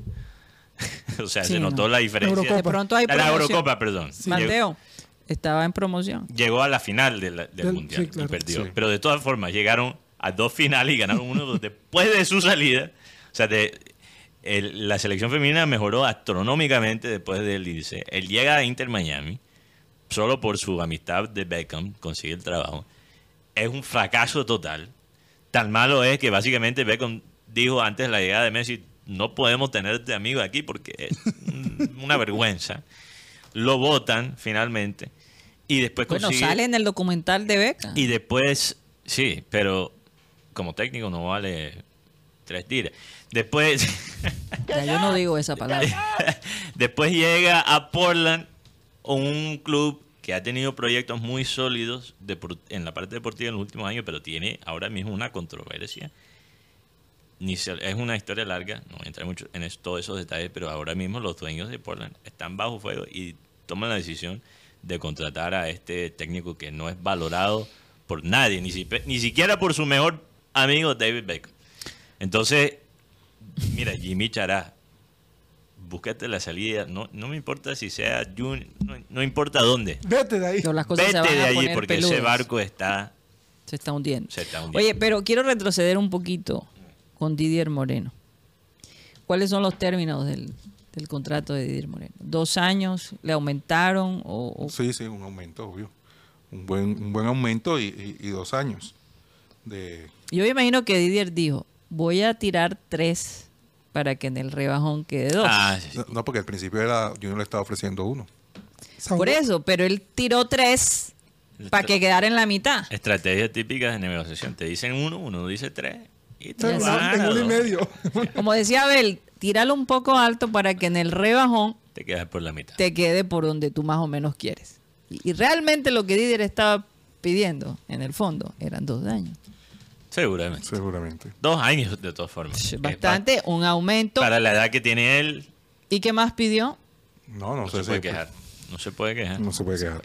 [laughs] o sea, Sí, se notó no. la diferencia. Eurocopa. De pronto hay La-. Eurocopa, perdón. Llegó, Mateo, estaba en promoción. llegó a la final de la- del Del- mundial sí, claro. y perdió. Sí. Pero de todas formas, llegaron a dos finales y ganaron uno después de su salida. O sea, de- el- la selección femenina mejoró astronómicamente después de él irse. Él llega a Inter Miami solo por su amistad de Beckham, consigue el trabajo. Es un fracaso total. Tan malo es que básicamente Beckham dijo antes de la llegada de Messi, no podemos tenerte amigo aquí porque es una vergüenza. Lo votan finalmente y después Bueno, consigue... sale en el documental de Beca. Y después, sí, pero como técnico no vale tres tiras. Después, [laughs] Ya yo no digo esa palabra. [laughs] después llega a Portland, un club que ha tenido proyectos muy sólidos depor- en la parte deportiva en los últimos años, pero tiene ahora mismo una controversia. Es una historia larga, no voy a entrar mucho en todos esos detalles, pero ahora mismo los dueños de Portland están bajo fuego y toman la decisión de contratar a este técnico que no es valorado por nadie, ni siquiera por su mejor amigo David Beckham. Entonces, mira, Jimmy Chará, búscate la salida, no, no me importa si sea Jun, no, no importa dónde, Vete de ahí. Las cosas vete se van de allí porque ese barco está, se está hundiendo. se está hundiendo. Oye, pero quiero retroceder un poquito con Didier Moreno. ¿Cuáles son los términos del, del contrato de Didier Moreno? ¿Dos años? ¿Le aumentaron? O, o- Sí, sí, un aumento, obvio. Un buen, un buen aumento y, y- y dos años. De, Yo me imagino que Didier dijo, voy a tirar tres para que en el rebajón quede dos. Ah, sí, no, no, porque al principio era, Junior le estaba ofreciendo uno. Por eso, pero él tiró tres para que quedara en la mitad. Estrategias típicas de negociación. Te dicen uno, uno dice tres. Y te uno y medio. [laughs] Como decía Abel, tíralo un poco alto para que en el rebajón Te quedas por la mitad. te quede por donde tú más o menos quieres. Y, y realmente lo que Didier estaba pidiendo, en el fondo, eran dos años. Seguramente. Seguramente. Dos años de todas formas. Es Bastante, un aumento. pa- Para la edad que tiene él, ¿Y qué más pidió? No, no, no, sé se si- puede quejar. No se puede quejar. No se puede quejar.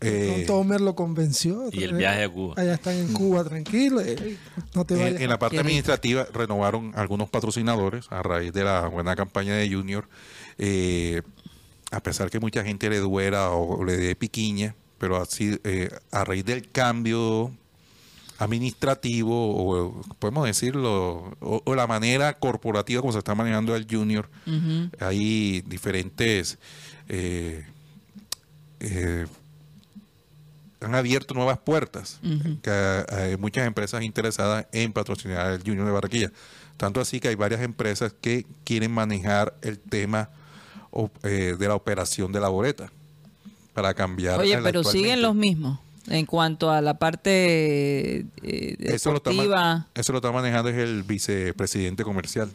Eh, Homer lo convenció. Y el viaje a Cuba. Allá están en Cuba, tranquilo. eh, no te en, vayas. en la parte administrativa renovaron algunos patrocinadores a raíz de la buena campaña de Junior. Eh, a pesar que mucha gente le duera o le dé piquiña, pero así eh, a raíz del cambio administrativo o podemos decirlo o, o la manera corporativa como se está manejando el Junior. Hay diferentes eh, eh, han abierto nuevas puertas que hay muchas empresas interesadas en patrocinar el Junior de Barranquilla. Tanto así que hay varias empresas que quieren manejar el tema eh, de la operación de la boleta para cambiar Oye, pero siguen los mismos en cuanto a la parte eh, eso lo, está, ma- deportiva. eso lo está manejando es el vicepresidente comercial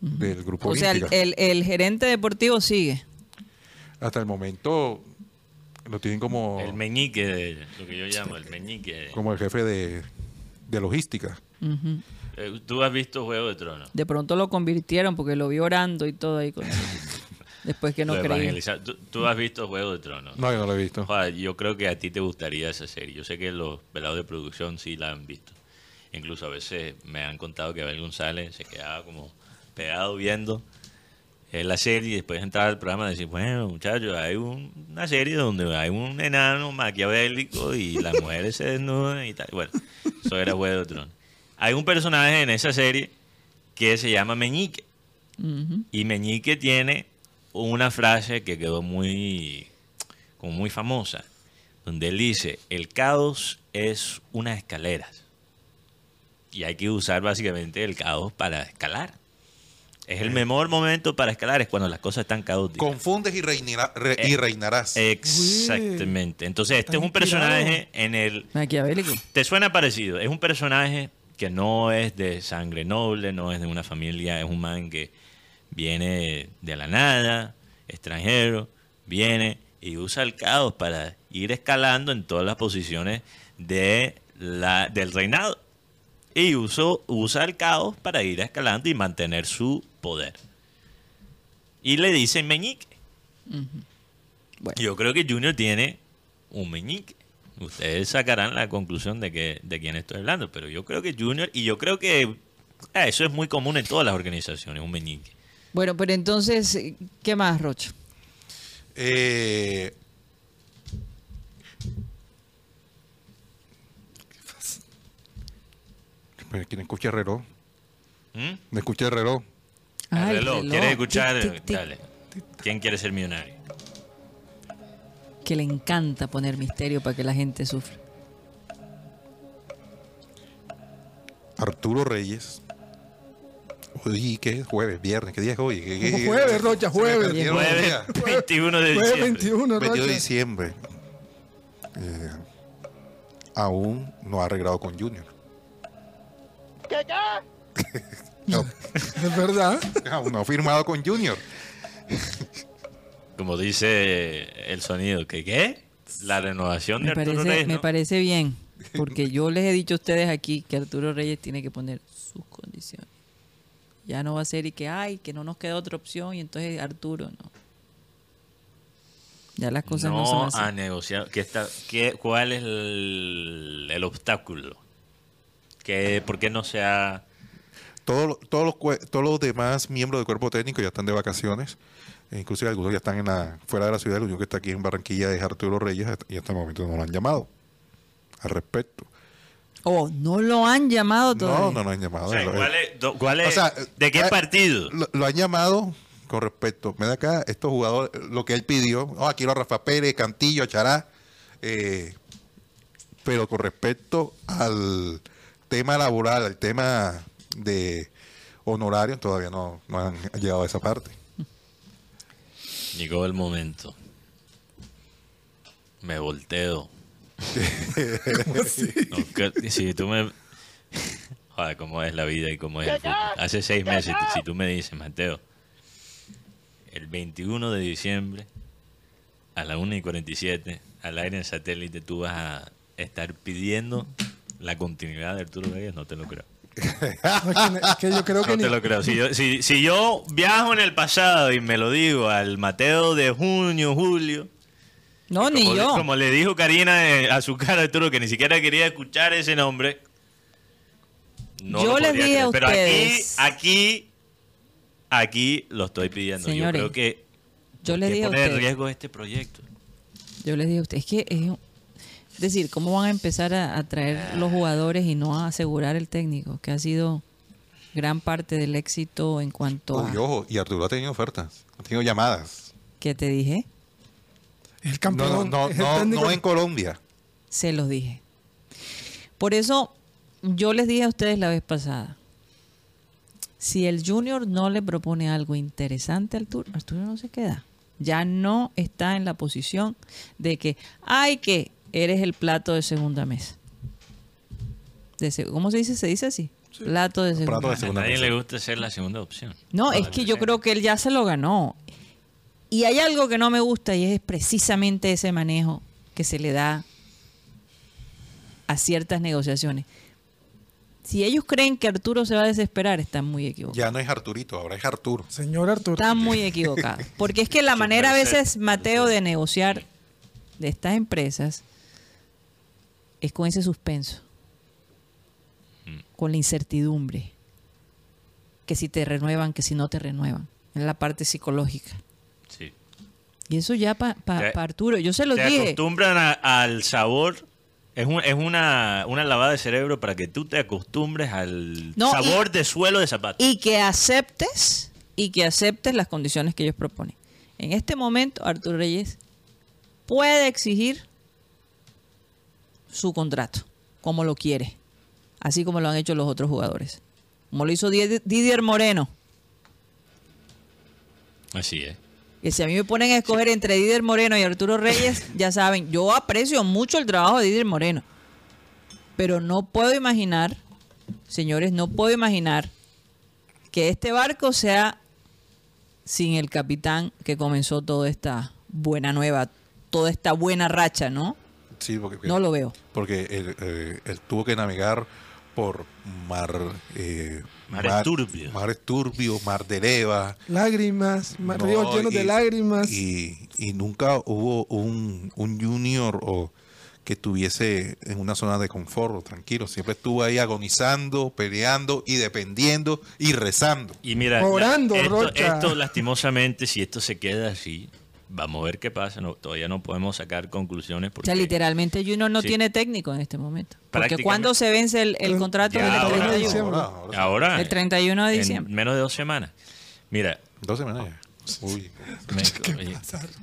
del grupo O sea, el, el- el gerente deportivo sigue. hasta el momento lo tienen como El meñique, de, lo que yo llamo el meñique. de- como el jefe de, de logística. Eh, Tú has visto Juego de Tronos. De pronto lo convirtieron porque lo vio orando y todo ahí. Con... [laughs] Después que no creí. ¿Tú, tú has visto Juego de Tronos. No, yo no lo he visto. Joder, yo creo que a ti te gustaría esa serie. Yo sé que los velados de producción sí la han visto. Incluso a veces me han contado que Abel González se quedaba como pegado viendo eh, la serie y después entraba al programa y decir, bueno, muchachos, hay un- una serie donde hay un enano maquiavélico y las [laughs] mujeres se desnudan y tal. Bueno, eso era Juego de Tronos. Hay un personaje en esa serie que se llama Meñique. Ujú. Y Meñique tiene una frase que quedó muy, como muy famosa, donde él dice, el caos es unas escaleras. Y hay que usar básicamente el caos para escalar. Es el mejor momento para escalar, es cuando las cosas están caóticas. Confundes y, reinará- re- y Eh, reinarás. Exactamente. Entonces, este es un personaje en el Maquiavélico. ¿Te suena parecido? Es un personaje que no es de sangre noble, no es de una familia, es un man que viene de la nada, extranjero, viene y usa el caos para ir escalando en todas las posiciones de la, del reinado. Y usó, usa el caos para ir escalando y mantener su poder. Y le dicen meñique. Bueno. Yo creo que Junior tiene un meñique. Ustedes sacarán la conclusión de que de quién estoy hablando, pero yo creo que Junior y yo creo que eh, eso es muy común en todas las organizaciones, un meñique. Bueno, pero entonces, ¿qué más, Rocho? Eh, Pero ¿Quién escucha el reloj? ¿Mm? ¿Me escucha el reloj? Ah, el reloj. reloj. ¿Quieres escuchar? Tic, tic, tic. Dale. ¿Quién quiere ser millonario? Que le encanta poner misterio para que la gente sufra. Arturo Reyes. Hoy, ¿qué es? Jueves, viernes. ¿Qué día es hoy? ¿Qué- qué- Jueves, Rocha, me jueves. Jueves días. 21 de diciembre. 21, 22 de diciembre. Eh, aún no ha arreglado con Junior. no, [laughs] Es verdad. aún no ha firmado con Junior. Como dice el sonido, ¿que qué? La renovación de Me Arturo parece, Reyes, me ¿no? parece bien, porque yo les he dicho a ustedes aquí que Arturo Reyes tiene que poner sus condiciones. Ya no va a ser y que, ay, que no nos queda otra opción y entonces Arturo no. Ya las cosas no, no son así. ha negociado. ¿Qué está, qué, ¿Cuál es el, el obstáculo? ¿Qué, ¿Por qué no se ha...? Todos, los- todos, los, cue- todos los demás miembros del cuerpo técnico ya están de vacaciones. E inclusive algunos ya están en la, fuera de la ciudad. El único que está aquí en Barranquilla es Arturo Reyes y hasta el momento no lo han llamado al respecto. Oh, no lo han llamado No, todavía. no lo han llamado. O sea, Lo- ¿cuál es, do- cuál O es- sea, ¿De qué eh, partido? Lo, lo han llamado con respecto. Me da acá estos jugadores, lo que él pidió. Oh, aquí lo Rafa Pérez, Cantillo, Chará. eh, pero con respecto al tema laboral, al tema de honorarios, todavía no, no han llegado a esa parte. Llegó el momento. Me volteo. [laughs] No, si tú me... [laughs] Joder, cómo es la vida y cómo es el fútbol. Hace seis meses, si tú me dices, Mateo, el 21 de diciembre, a las 1 y 47, al aire en satélite, tú vas a estar pidiendo la continuidad de Arturo Reyes, no te lo creo. No, [laughs] es que- es que yo creo que No ni- te lo creo. Si yo, si, si yo viajo en el pasado y me lo digo al Mateo de junio, julio, No, ni como, yo. como le dijo Karina eh, a su cara Arturo, que ni siquiera quería escuchar ese nombre. no Yo les dije a creer. Pero aquí, ustedes- aquí, aquí lo estoy pidiendo. Señores, yo creo que yo ¿por les qué dije a poner en ustedes. riesgo este proyecto. Yo les dije a ustedes, es que es, decir, ¿cómo van a empezar a, a traer los jugadores y no a asegurar el técnico? Que ha sido gran parte del éxito en cuanto a... Uy, ojo, y Arturo ha tenido ofertas, ha tenido llamadas. ¿Qué te dije? El No, campeón. no, no, el en Colombia. Se los dije. Por eso yo les dije a ustedes la vez pasada, si el Junior no le propone algo interesante al Arturo, Arturo no se queda. Ya no está en la posición de que, ay, que eres el plato de segunda mesa. De ¿Cómo se dice? Se dice así. Plato de segunda Plato de A nadie mesa. le gusta ser la segunda opción. No, es que yo creo que él ya se lo ganó. Y hay algo que no me gusta y es precisamente ese manejo que se le da a ciertas negociaciones. Si ellos creen que Arturo se va a desesperar, están muy equivocados. Ya no es Arturito, ahora es Arturo. Señor Arturo. Están muy equivocados. [laughs] Porque es que la manera a veces, Mateo, de negociar de estas empresas es con ese suspenso, con la incertidumbre, que si te renuevan, que si no te renuevan, en la parte psicológica. Sí. Y eso ya para Arturo, yo se lo Te dije. acostumbran a- al sabor. Es, un- es una, una lavada de cerebro para que tú te acostumbres al No, sabor y- de suelo de zapato. y que aceptes y que aceptes las condiciones que ellos proponen. En este momento, Arturo Reyes puede exigir su contrato, como lo quiere, así como lo han hecho los otros jugadores. Como lo hizo Di- Didier Moreno, Así es. Que si a mí me ponen a escoger entre Didier Moreno y Arturo Reyes, ya saben, yo aprecio mucho el trabajo de Didier Moreno, pero no puedo imaginar, señores, no puedo imaginar que este barco sea sin el capitán que comenzó toda esta buena nueva, toda esta buena racha, ¿no? Sí, porque, No lo veo. porque él, eh, él tuvo que navegar por mar, eh, Mares turbios. mares turbios, mar de leva, Lágrimas, ma- No, ríos llenos de y- lágrimas. Y, y nunca hubo un, un junior o que estuviese en una zona de confort o tranquilo. Siempre estuvo ahí agonizando, peleando y dependiendo y rezando. Y mira, Orando, la- esto, Rocha. esto, lastimosamente, si esto se queda así, vamos a ver qué pasa. No, todavía no podemos sacar conclusiones. O Porque sea, literalmente Junior no Sí. tiene técnico en este momento. Porque cuando se vence el, el contrato Ya, del ahora, 31 de diciembre. Ahora, ahora El 31 de en diciembre. menos de dos semanas. Mira, Dos semanas ya. Uy. me- oye,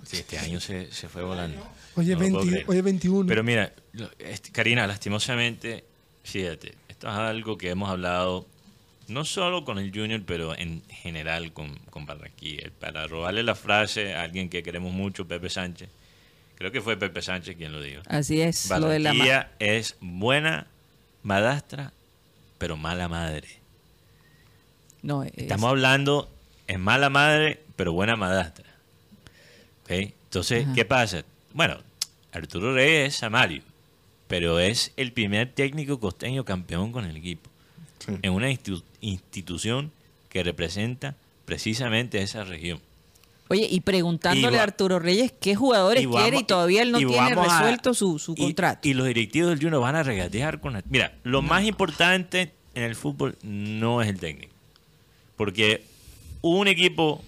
sí, este año se, se fue volando. Oye, No lo puedo 20 creer. oye, 21. Pero mira, este, Karina, lastimosamente, fíjate, esto es algo que hemos hablado no solo con el Junior, pero en general con, con Barranquilla. Para robarle la frase a alguien que queremos mucho, Pepe Sánchez, creo que fue Pepe Sánchez quien lo dijo. Así es, lo de la es buena madastra, pero mala madre. No, es- Estamos hablando, es mala madre, pero buena madastra. Entonces, Ajá. ¿qué pasa? Bueno, Arturo Reyes es Samario, pero es el primer técnico costeño campeón con el equipo. Sí. En una institu- institución que representa precisamente esa región. Oye, y preguntándole Y a Arturo Reyes qué jugadores vamos- quiere y todavía él no tiene a- resuelto su, su contrato. Y, los directivos del Junior van a regatear con... la- Mira, lo más importante en el fútbol no es el técnico. Porque un equipo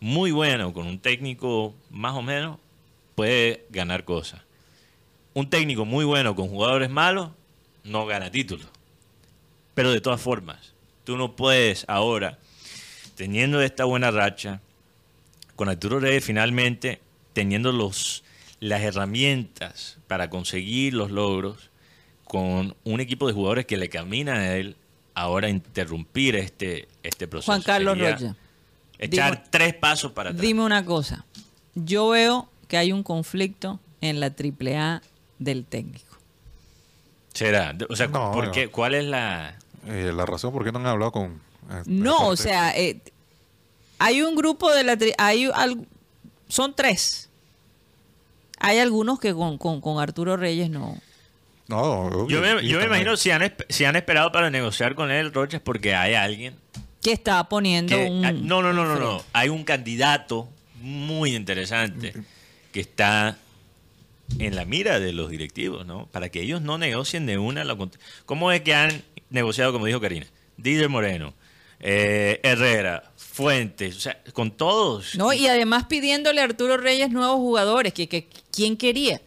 muy bueno con un técnico más o menos puede ganar cosas. Un técnico muy bueno con jugadores malos no gana títulos. Pero de todas formas, tú no puedes ahora, teniendo esta buena racha, con Arturo Reyes finalmente teniendo los, las herramientas para conseguir los logros, con un equipo de jugadores que le caminan a él, ahora interrumpir este, este proceso. Juan Carlos Rocha, Echar Dime- tres pasos para atrás. dime una cosa. Yo veo que hay un conflicto en la AAA del técnico. Será. O sea, No, ¿por no. qué? ¿cuál es la...? Eh, la razón por qué no han hablado con... eh, No, o sea, eh, hay un grupo de la... tri- Hay al- son tres. Hay algunos que con, con, con Arturo Reyes no... No, obvio, Yo me, yo imagino si han, si han esperado para negociar con él, Rocha, es porque hay alguien Que está poniendo que... un... ah, no, no, no, no, no. Hay un candidato muy interesante que está en la mira de los directivos, ¿no? Para que ellos no negocien de una... La, ¿Cómo es que han negociado, como dijo Karina? Didier Moreno, eh, Herrera, Fuentes, o sea, con todos. No, y además pidiéndole a Arturo Reyes nuevos jugadores, que, que ¿quién quería?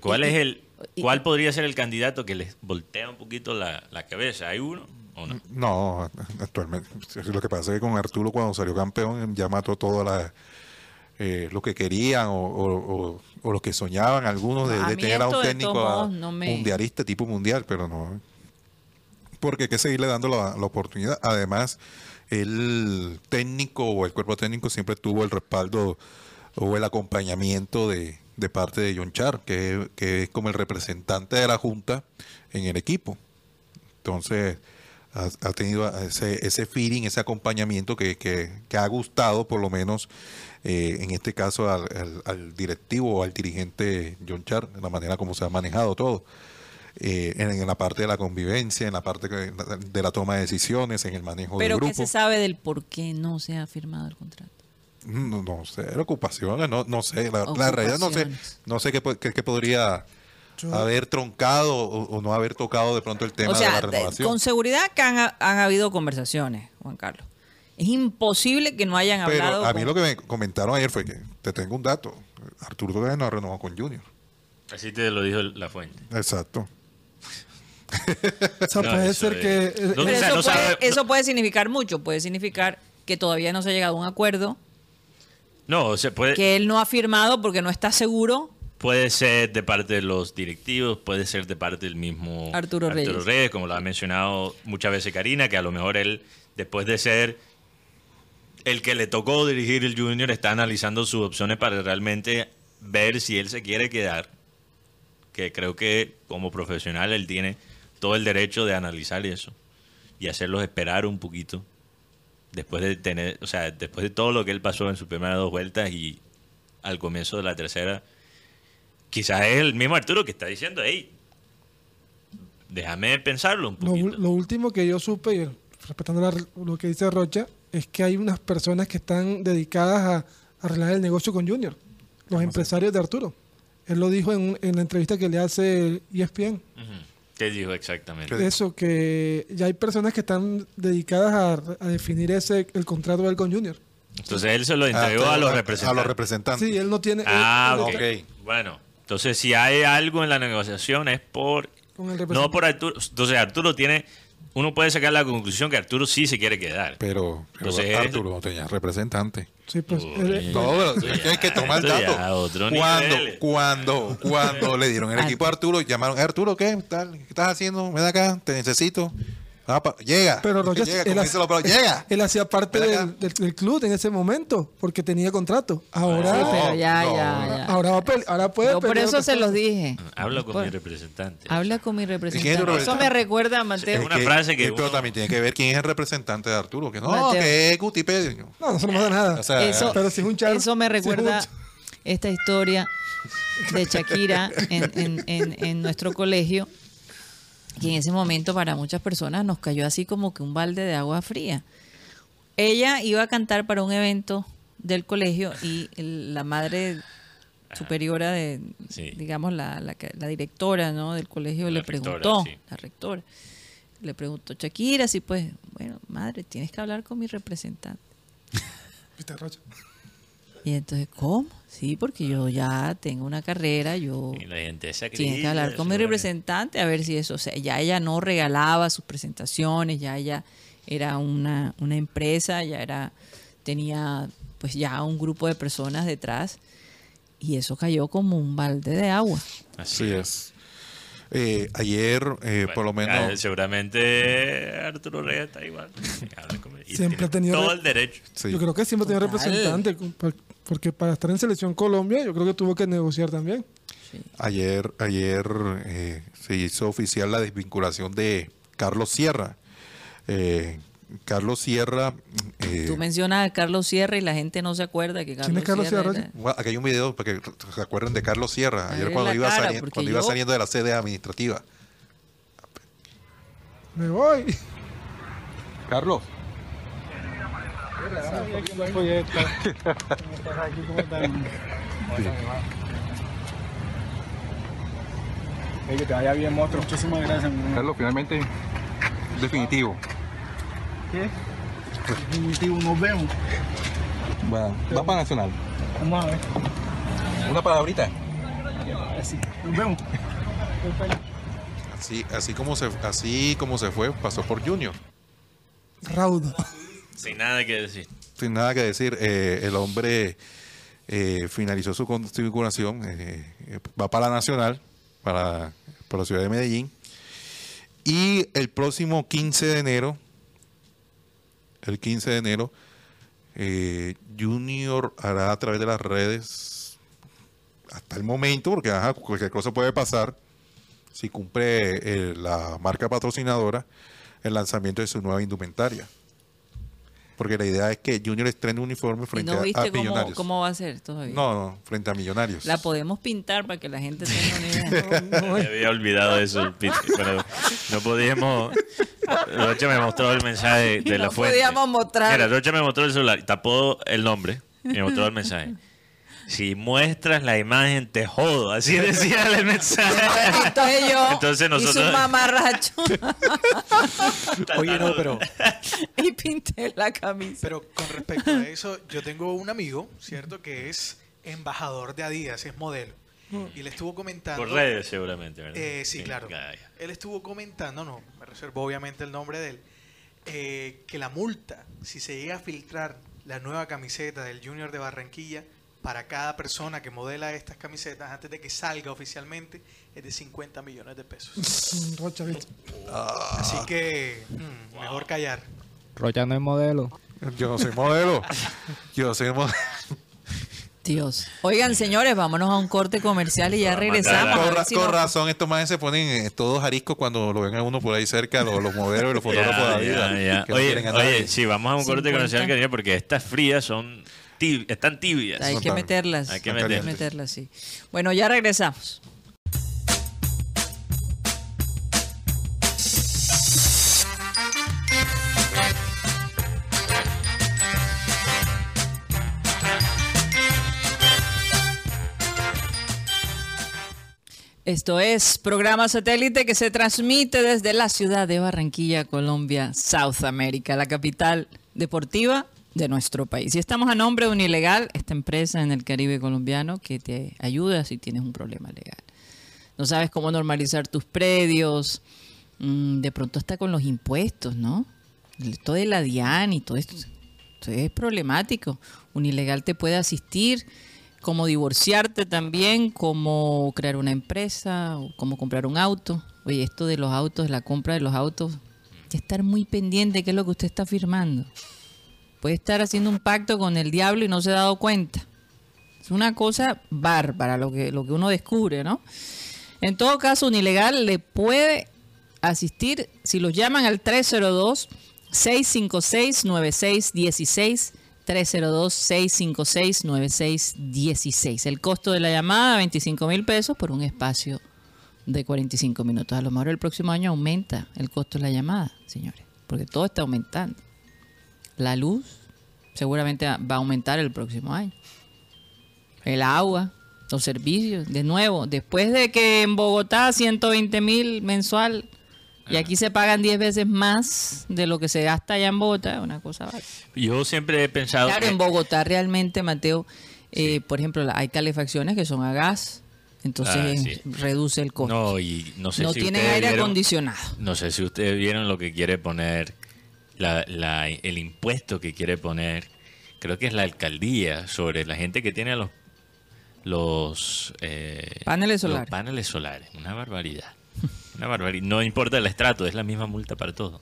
¿Cuál y- es el... y- ¿Cuál podría ser el candidato que les voltea un poquito la, la cabeza? ¿Hay uno o no? No, actualmente. Lo que pasa es que con Arturo cuando salió campeón ya mató todo la, eh, lo que querían o, o- o- o lo que soñaban algunos de, tener a un técnico a- modos no me- mundialista, tipo mundial, pero no. Porque hay que seguirle dando la, oportunidad. Además, el técnico o el cuerpo técnico siempre tuvo el respaldo o el acompañamiento de, de parte de John Char, que, que es como el representante de la Junta en el equipo. Entonces, ha, tenido ese, ese feeling, ese acompañamiento que, que- que ha gustado, por lo menos eh, en este caso, al, al- al directivo o al dirigente John Char, la manera como se ha manejado todo. Eh, en, en la parte de la convivencia, en la parte de la toma de decisiones, en el manejo Pero del ¿qué grupo. se sabe del por qué no se ha firmado el contrato? No, no sé, ocupaciones, no, no sé, la, la realidad no sé, no sé qué, qué- qué podría Yo- haber troncado o, o no haber tocado de pronto el tema o sea, de la renovación. con seguridad que han, han habido conversaciones, Juan Carlos. Es imposible que no hayan Pero hablado. a mí con- lo que me comentaron ayer fue que te tengo un dato, Arturo todavía no renovó con Junior. Así te lo dijo la fuente. Exacto. O sea, No, puede eso ser es- que... No, Pero o sea, eso, no puede, sabe- eso puede significar mucho. Puede significar que todavía no se ha llegado a un acuerdo, No, o sea, puede, que él no ha firmado porque no está seguro. puede ser de parte de los directivos, puede ser de parte del mismo Arturo Reyes. como lo ha mencionado muchas veces Karina, que a lo mejor él, después de ser el que le tocó dirigir el Junior, está analizando sus opciones para realmente ver si él se quiere quedar. Que creo que como profesional él tiene todo el derecho de analizar eso y hacerlos esperar un poquito después de tener, o sea, después de todo lo que él pasó en sus primeras dos vueltas y al comienzo de la tercera, quizás es el mismo Arturo que está diciendo, hey, déjame pensarlo un Lo, poquito. lo último que yo supe, y respetando la- lo que dice Rocha, es que hay unas personas que están dedicadas a, a arreglar el negocio con Junior, los empresarios de Arturo. Él lo dijo en, un- en la entrevista que le hace ESPN. Ujú. ¿Qué dijo exactamente? Eso, que ya hay personas que están dedicadas a, a definir ese el contrato de él con Junior. Entonces él se lo entregó Ah, a los A representantes. los representantes. Sí, él no tiene... él- Ah, él ok. está Bueno, entonces si hay algo en la negociación es por... Con el No por Arturo. Entonces Arturo tiene... Uno puede sacar la conclusión que Arturo sí se quiere quedar. Pero, pero Entonces, Arturo no tenía representante. Sí, pues... Uy. él- No, pero es que hay que tomar el dato. cuando, cuando, cuando le dieron el equipo a Arturo, llamaron, Arturo, ¿qué? tal? ¿Qué estás haciendo? Ven acá, te necesito. Ah, pa- llega. Pero Rocha, llega, él, como ha- dicen los pelos, llega. él hacía parte del, del- del club en ese momento, porque tenía contrato. Ahora, Sí, pero ya, no, ya, ahora, va a ahora puede Yo por eso se los dije. Habla con mi representante. Habla con mi representante. Eso me recuerda a Mateo. Es una frase que Pero uno- también tiene que ver quién es el representante de Arturo. Que no, Mateo. que es Gutipedio. No, no se nos pasa nada. O sea, Eso, pero si es un char- eso me si es un recuerda esta historia de Shakira en, en- en- en nuestro colegio, que en ese momento para muchas personas nos cayó así como que un balde de agua fría. Ella iba a cantar para un evento del colegio y el- la madre superiora de, Sí. digamos, la, la, que- la directora ¿no? del colegio La le rectora, preguntó, sí. la rectora, le preguntó, Shakira, sí, pues, bueno, madre, tienes que hablar con mi representante. [laughs] Y entonces, ¿cómo? Sí, porque yo ya tengo una carrera, yo Y la gente se tiene que hablar con mi representante a ver si eso, o sea, ya ella no regalaba sus presentaciones, ya ella era una, una empresa, ya era, tenía pues ya un grupo de personas detrás y eso cayó como un balde de agua. Así es. Eh, ayer, eh, por lo Bueno, menos, ah, seguramente Arturo Reyes está igual. [laughs] Siempre ha tenido todo el derecho. sí. Yo creo que siempre tenía Total. representante, porque para estar en selección Colombia, yo creo que tuvo que negociar también. Ayer, ayer eh, se hizo oficial la desvinculación de Carlos Sierra. Eh, Carlos Sierra. eh, Tú mencionas a Carlos Sierra y la gente no se acuerda que Carlos, ¿Quién es Carlos Sierra, era- bueno, aquí hay un video para que se acuerden de Carlos Sierra. A Ayer cuando, iba, cara, saliendo de la sede administrativa. Me voy. Carlos. Que te vaya bien, monstruo. Muchísimas gracias. Carlos, finalmente, definitivo. ¿Qué? Definitivo, nos vemos. Va, va para Nacional. Vamos a ver. Una palabrita. Así. Nos vemos. Así, así como se, así como se fue, pasó por Junior. Raudo. Sin nada que decir. Sin nada que decir, eh, el hombre eh, finalizó su configuración, eh, va para la Nacional, para, para la ciudad de Medellín. Y el próximo 15 de enero, el 15 de enero, Junior hará a través de las redes, hasta el momento, porque ajá, cualquier cosa puede pasar, si cumple la marca patrocinadora, el lanzamiento de su nueva indumentaria. Porque la idea es que Junior estrene un uniforme ¿Y frente no a- a, viste cómo, Millonarios. cómo va a ser todavía? No, no, frente a Millonarios. La podemos pintar para que la gente [laughs] tenga una idea. [laughs] Me había olvidado eso. Pero no podíamos. Rocha me mostró el mensaje de No la fuente. podíamos mostrar. Mira, Rocha me mostró el celular, tapó el nombre y me mostró el mensaje. Si muestras la imagen, te jodo. Así [laughs] decía el mensaje. Entonces yo Entonces hice un nosotros- mamarracho [laughs] Oye, no, pero, [laughs] y pinté la camisa. pero con respecto a eso, yo tengo un amigo, ¿cierto? Que es embajador de Adidas, es modelo. Y le estuvo comentando. Por redes, seguramente, ¿verdad? Eh, sí, claro. Él estuvo comentando, no, me reservo obviamente el nombre de él, eh, que la multa, si se llega a filtrar la nueva camiseta del Junior de Barranquilla, para cada persona que modela estas camisetas antes de que salga oficialmente, es de 50 millones de pesos. [laughs] Rocha, ¿viste? Así que, mm, mejor callar. Rocha no es modelo. Yo no soy modelo. [laughs] Yo soy modelo. Dios. Oigan, señores, vámonos a un corte comercial y ya regresamos. Con, ra- si con nos- razón, estos más se ponen eh, todos ariscos cuando lo ven a uno por ahí cerca, los, los modelos y los [laughs] fotógrafos de ya, ya. que no Oye, oye, sí, vamos a un corte 50. comercial que porque estas frías son tib- están tibias. Hay que meterlas. Hay que meterlas. meterlas, sí. Bueno, ya regresamos. Esto es programa satélite que se transmite desde la ciudad de Barranquilla, Colombia, South America, la capital deportiva de nuestro país. Y estamos a nombre de Unilegal, esta empresa en el Caribe colombiano que te ayuda si tienes un problema legal. No sabes cómo normalizar tus predios, mm, de pronto hasta con los impuestos, ¿no? Todo de la DIAN y todo esto, esto es problemático. Unilegal te puede asistir, cómo divorciarte también, cómo crear una empresa, o cómo comprar un auto. Oye, esto de los autos, la compra de los autos, estar muy pendiente de qué es lo que usted está firmando. Puede estar haciendo un pacto con el diablo y no se ha dado cuenta. Es una cosa bárbara lo que, lo que uno descubre, ¿no? En todo caso, un ilegal le puede asistir si los llaman al 302-656-9616. 302-656-9616. El costo de la llamada, 25 mil pesos por un espacio de 45 minutos. A lo mejor el próximo año aumenta el costo de la llamada, señores, porque todo está aumentando. La luz seguramente va a aumentar el próximo año. El agua, los servicios, de nuevo, después de que en Bogotá 120 mil mensual y aquí se pagan 10 veces más de lo que se gasta allá en Bogotá, es una cosa bárbara. Yo siempre he pensado. Claro, en Bogotá realmente, Mateo, eh, por ejemplo, hay calefacciones que son a gas, entonces Ah, sí. reduce el costo. No, y no sé No si tienen ustedes aire vieron- acondicionado. No sé si ustedes vieron lo que quiere poner, la, la- el impuesto que quiere poner, creo que es la alcaldía, sobre la gente que tiene los los eh, Paneles los solares. paneles solares. Una barbaridad. Una barbaridad. No importa el estrato, es la misma multa para todo.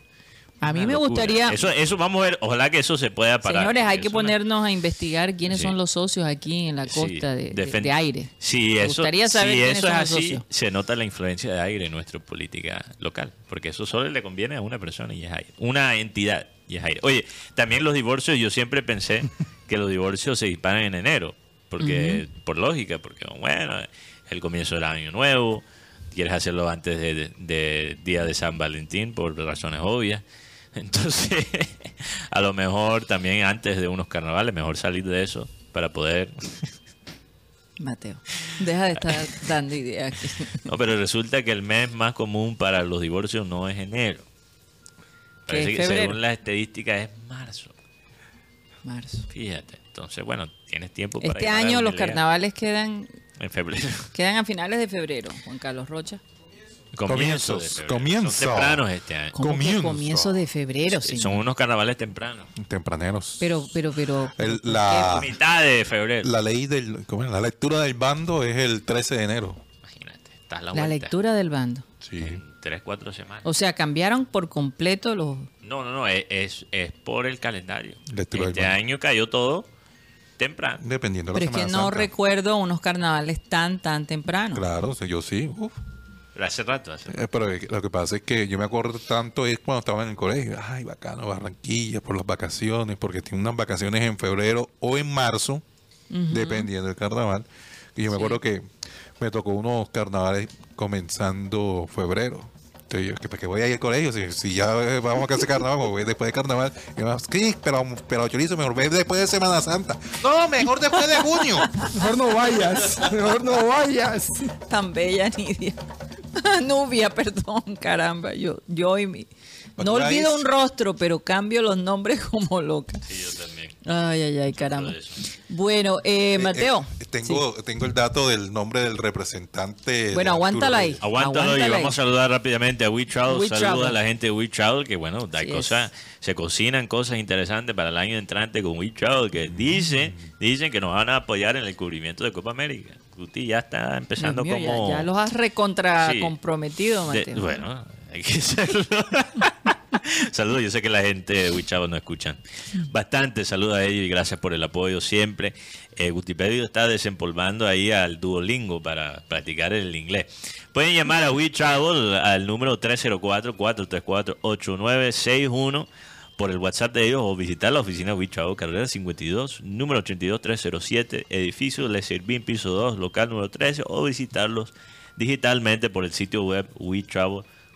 A mí me locura. gustaría, Eso, eso vamos a ver, ojalá que eso se pueda parar. señores, hay que ponernos a investigar quiénes Sí. son los socios aquí en la Sí, costa de, de- aire. Si Me eso, gustaría saber si eso es así, se nota la influencia de aire en nuestra política local, porque eso solo le conviene a una persona y es aire, una entidad y es aire. Oye, también los divorcios, yo siempre pensé [laughs] que los divorcios se disparan en enero, porque por lógica, porque bueno, el comienzo del año nuevo, quieres hacerlo antes de, de- de día de San Valentín por razones obvias. [laughs] Entonces, a lo mejor también antes de unos carnavales, mejor salir de eso para poder [laughs] Mateo, deja de estar [laughs] dando ideas. aquí. No, pero resulta que el mes más común para los divorcios no es enero. ¿Qué Parece que según las estadísticas es marzo. Marzo. Fíjate. Entonces, bueno, tienes tiempo para Este año los carnavales quedan En febrero. quedan a finales de febrero, Juan Carlos Rocha. Comienzos. de Comienzos, febrero. comienzo. Son tempranos este año. ¿Cómo que Comienzo. comienzo de febrero, Sí? Son unos carnavales tempranos. Tempraneros. Pero, pero, pero. El- ¿por la-? Mitad de febrero. La ley del, ¿cómo es? La lectura del bando es el 13 de enero. Imagínate. Estás a la, La lectura del bando. Sí. En tres, cuatro semanas. O sea, cambiaron por completo los. No, no, no. Es, es, es por el calendario. Lectura del Este bando. año cayó todo temprano. Dependiendo de la Pero es que no Santa. recuerdo unos carnavales tan, tan temprano. Claro, yo sí. Uf. Pero hace rato, hace rato. Eh, Pero lo que pasa es que yo me acuerdo tanto es cuando estaba en el colegio. Ay, bacano, Barranquilla, por las vacaciones, porque tiene unas vacaciones en febrero o en marzo, dependiendo del carnaval. Y yo me acuerdo que me tocó unos carnavales comenzando febrero. Entonces yo, ¿que- ¿para qué voy a ir al colegio? Si, si ya vamos a hacer carnaval, voy después de carnaval. Y me va, sí, pero, pero chorizo, mejor ve después de Semana Santa. No, mejor después de junio. [laughs] Mejor no vayas. Mejor no vayas. Tan bella, Nidia. [laughs] Nubia, perdón, caramba. Yo, yo y mi. No olvido un rostro, pero cambio los nombres [laughs] como loca. Sí, yo también. Ay, ay, ay, caramba. Todo eso. Bueno, eh, Mateo. Eh, eh, tengo, tengo el dato del nombre del representante. de Bueno, Arturo aguántala ahí. Aguántalo y vamos a saludar rápidamente a We Travel. We Saludos Travel. a la gente de We Travel, que bueno, hay Así cosas, se cocinan cosas interesantes para el año entrante con We Travel, que dicen, dicen que nos van a apoyar en el cubrimiento de Copa América. Guti ya está empezando mío, como... ya, ya los has recontra Sí. comprometido, de- Mateo. bueno, hay que hacerlo. [laughs] Saludos, yo sé que la gente de Travel no escuchan. Bastante saludos a ellos y gracias por el apoyo siempre. Eh, Gutipedio está desempolvando ahí al Duolingo para practicar el inglés. Pueden llamar a We Travel al número 304-434-8961 por el WhatsApp de ellos o visitar la oficina We Travel, carrera 52, número 82307, edificio Le Servín, piso 2, local número 13 o visitarlos digitalmente por el sitio web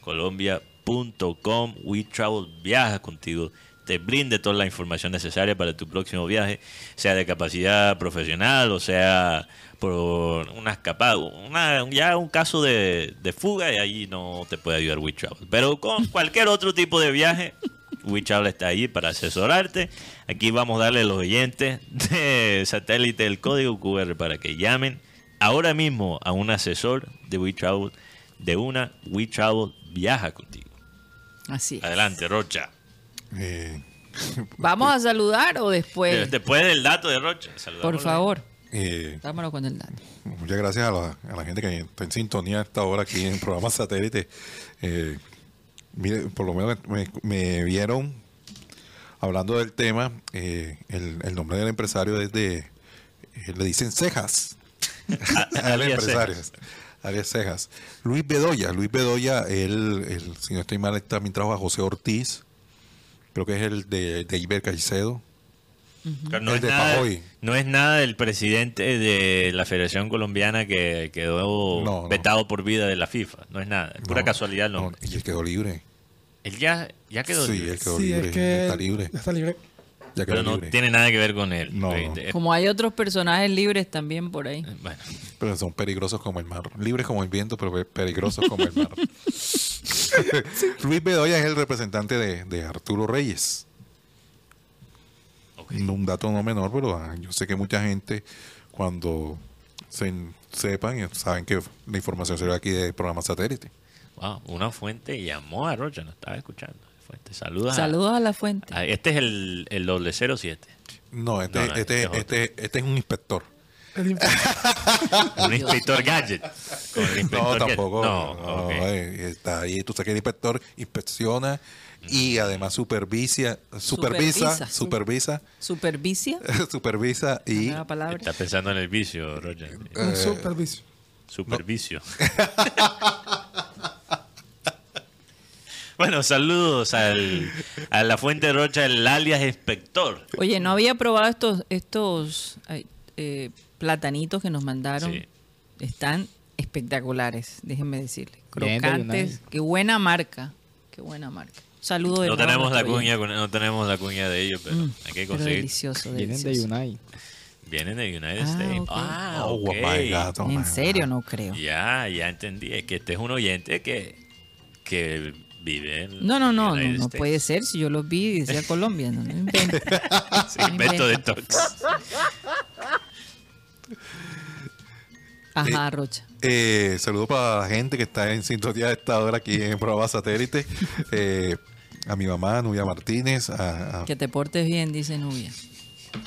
WeTravelColombia.com. We Travel viaja contigo, te brinde toda la información necesaria para tu próximo viaje, sea de capacidad profesional o sea por una escapada, una, ya un caso de, de fuga y ahí no te puede ayudar We Travel. Pero con cualquier otro tipo de viaje, We Travel está ahí para asesorarte. Aquí vamos a darle a los oyentes de satélite el código QR para que llamen ahora mismo a un asesor de We Travel, de una We viaja contigo. Así es. Adelante, Rocha. Eh, [laughs] ¿Vamos a saludar o después? Después del dato de Rocha, Por favor, eh, dámelo con el dato. Muchas gracias a la, a la gente que está en sintonía a esta hora aquí en el programa satélite. Eh, mire, por lo menos me, me vieron hablando del tema. eh, el, el nombre del empresario es de. eh, le dicen cejas. [laughs] al alias empresario. Cejas. Alias Cejas. Luis Bedoya. Luis Bedoya, él, él, si no estoy mal, también trabaja a José Ortiz. Creo que es el de, de Iber Caicedo. Pero no, El es de nada, Pajoy. no es nada del presidente de la Federación Colombiana que quedó No, no. vetado por vida de la FIFA. No es nada, es pura No, casualidad. No. no, y él quedó libre. Él ya, ya quedó Sí, libre. él quedó Sí, libre. es que Está libre. ya está libre. Ya pero no libre. tiene nada que ver con él. No, Eh, no. eh, Como hay otros personajes libres también por ahí. Bueno, Pero son peligrosos como el mar. Libres como el viento, pero pe- peligrosos como el mar. [laughs] Luis Bedoya es el representante de, de Arturo Reyes. Un dato no menor, pero ah, yo sé que mucha gente cuando se sepan, eh, saben que la información se ve aquí de programa satélite. Wow, una fuente llamó a Rocha, no estaba escuchando. Fuente, saludos. a- Saludos a la fuente. a- este es el, el doble 07. No, este, No, no, este, este este, este es un inspector. [laughs] Un inspector gadget. Con el No, inspector gadget. tampoco. No, no, ok. eh, está ahí, tú sabes que el inspector inspecciona y además supervisa, supervisa, Supervisa. supervisa, supervisa [laughs] y. Está pensando en el vicio, Roger. un superviso. Supervicio. [laughs] bueno, saludos al, a la fuente Rocha, el alias inspector. Oye, no había probado estos estos eh, platanitos que nos mandaron. Sí. Están espectaculares, déjenme decirle. Bien, Crocantes. Qué buena marca. Qué buena marca. Saludo de No tenemos la cuña, no tenemos la cuña de ellos, pero Mm, hay que pero conseguir. delicioso, Vienen de delicioso. Unai. Vienen de United Ah, States. Ah, Oh, ok. my God, oh, my En God. serio, no creo. Ya, ya entendí. Es que este es un oyente que, que vive No, no, no, no, no puede ser. Si yo los vi y decía Colombia, no, no [laughs] invente. Sí, invento de tox. Ajá, Rocha. Eh, saludos para la gente que está en sintonía de esta hora aquí en Programa Satélite. Eh, a mi mamá, Nubia Martínez, a, a- Que te portes bien, dice Nubia.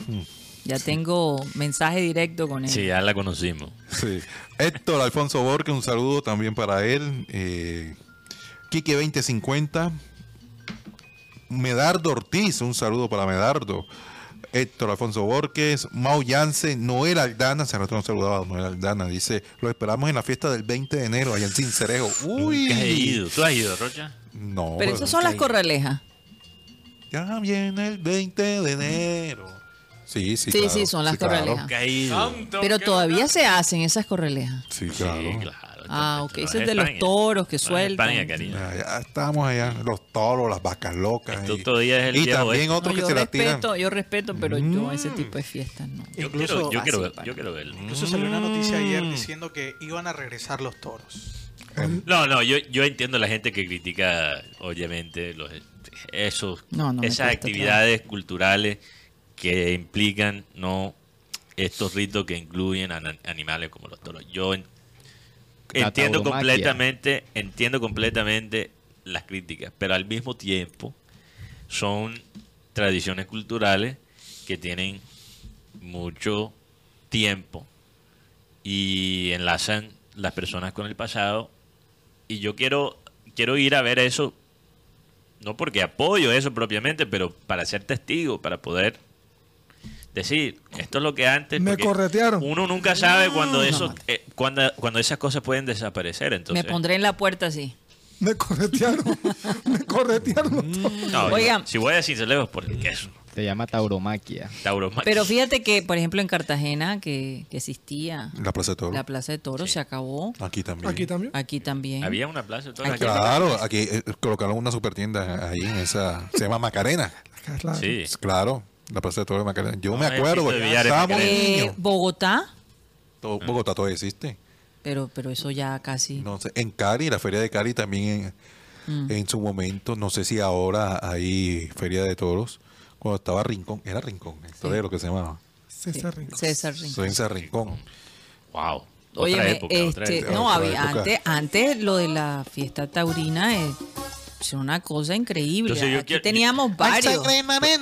Mm. Ya tengo mensaje directo con él. Sí, ya la conocimos. sí. Héctor Alfonso Borges, un saludo también para él. Eh, Quique 2050. Medardo Ortiz, un saludo para Medardo. Héctor Alfonso Borges, Mau Yance, Noel Aldana, hace rato no saludaba a Noel Aldana, dice, lo esperamos en la fiesta del 20 de enero allá en Cincerejo. Uy, Nunca he ido. ¿Tú has ido, Rocha? No, Pero esas son las corralejas. Ya viene el 20 de enero. Sí, sí, Sí, claro, sí, son las claro. corralejas. Ido. Pero todavía se hacen esas correlejas. Sí, claro. Sí, claro. Ah, ok. No, Ese es de los toros que sueltan. España, cariño. Ya, ya estamos allá, los toros, las vacas locas. Y todavía es el y también oeste. otros No, que yo se la tiran. respeto, yo respeto, pero yo ese tipo de fiestas no. Yo Incluso- quiero, yo, quiero, ver- yo quiero verlo. Incluso salió una noticia ayer diciendo que iban a regresar los toros. No, no, yo, yo entiendo la gente que critica, obviamente, los, esos, No, no esas actividades culturales que implican no estos ritos que incluyen a animales como los toros. Yo entiendo completamente, entiendo completamente las críticas, pero al mismo tiempo son tradiciones culturales que tienen mucho tiempo y enlazan las personas con el pasado. Y yo quiero quiero ir a ver eso no porque apoyo eso propiamente pero para ser testigo para poder decir esto es lo que antes Me corretearon. uno nunca sabe cuando eso no. eh, cuando cuando esas cosas pueden desaparecer entonces Me pondré en la puerta así. Me corretearon. [laughs] me corretearon. no, Oigan. si voy a Cincelejos por el queso Se llama tauromaquia. tauromaquia. Pero fíjate que, por ejemplo, en Cartagena, que, que existía La Plaza de Toro. la Plaza de Toros, se acabó. Aquí también. Aquí también. Aquí también. había una plaza de toros Aquí- aquí. Claro, aquí eh, colocaron una super tienda ahí en esa. Se llama Macarena. Claro. sí Claro, la Plaza de Toro de Macarena. Yo No, me acuerdo, estábamos. Eh, niños. Bogotá, Todo- Bogotá todavía existe. pero, pero eso ya casi. No sé, en Cari, la feria de Cari también en, Mm. en su momento, no sé si ahora hay feria de toros. Cuando estaba Rincón, era Rincón, el torero que se llamaba. César Rincón. César Rincón. En Rincón. wow otra Óyeme, época, otra este, época. no, Otra había, antes, antes lo de la fiesta taurina es, es una cosa increíble. Entonces yo Aquí quiero- teníamos varios.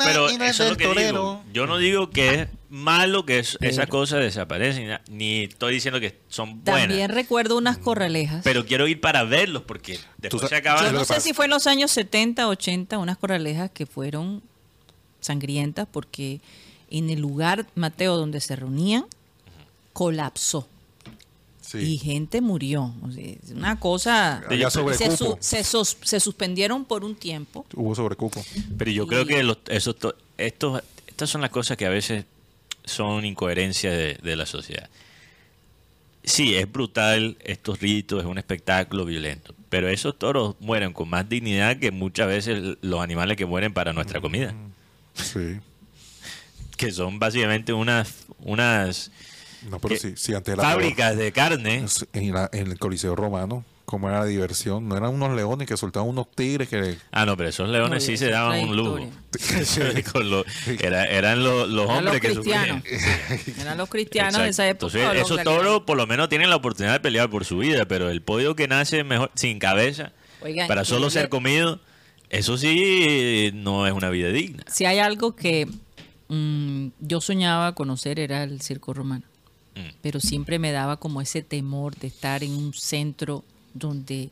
Pero eso es lo que digo. Yo no digo que es malo que es- esas cosas desaparecen, ni estoy diciendo que son buenas. También recuerdo unas corralejas. Pero quiero ir para verlos porque después sa- se acaban. Yo no sé si fue en los años 70, 80, unas corralejas que fueron sangrientas porque en el lugar, Mateo, donde se reunían, colapsó y gente murió. O sea, es una cosa... Había y se, su- se se suspendieron por un tiempo. Hubo sobrecupo. Pero yo Y- creo que los, esos, to- estos, estas son las cosas que a veces son incoherencias de, de la sociedad. Sí, es brutal estos ritos, es un espectáculo violento, pero esos toros mueren con más dignidad que muchas veces los animales que mueren para nuestra comida, Sí. que son básicamente unas, unas No, pero ¿Qué? sí, sí, antes era fábricas de carne. En, la- en el Coliseo Romano, como era la diversión, no eran unos leones que soltaban unos tigres que Ah, no, pero esos leones No, sí se daban un lujo. [laughs] lo- [laughs] era- eran lo- los Eran hombres los que cristianos. sufrían. Eran los cristianos Exacto. de esa época. Entonces, esos toros por lo menos tienen la oportunidad de pelear por su vida, pero el pollo que nace mejor sin cabeza Oigan, para solo ser le- comido, eso sí no es una vida digna. Si hay algo que mm, yo soñaba conocer era el circo romano. Mm. Pero siempre me daba como ese temor de estar en un centro donde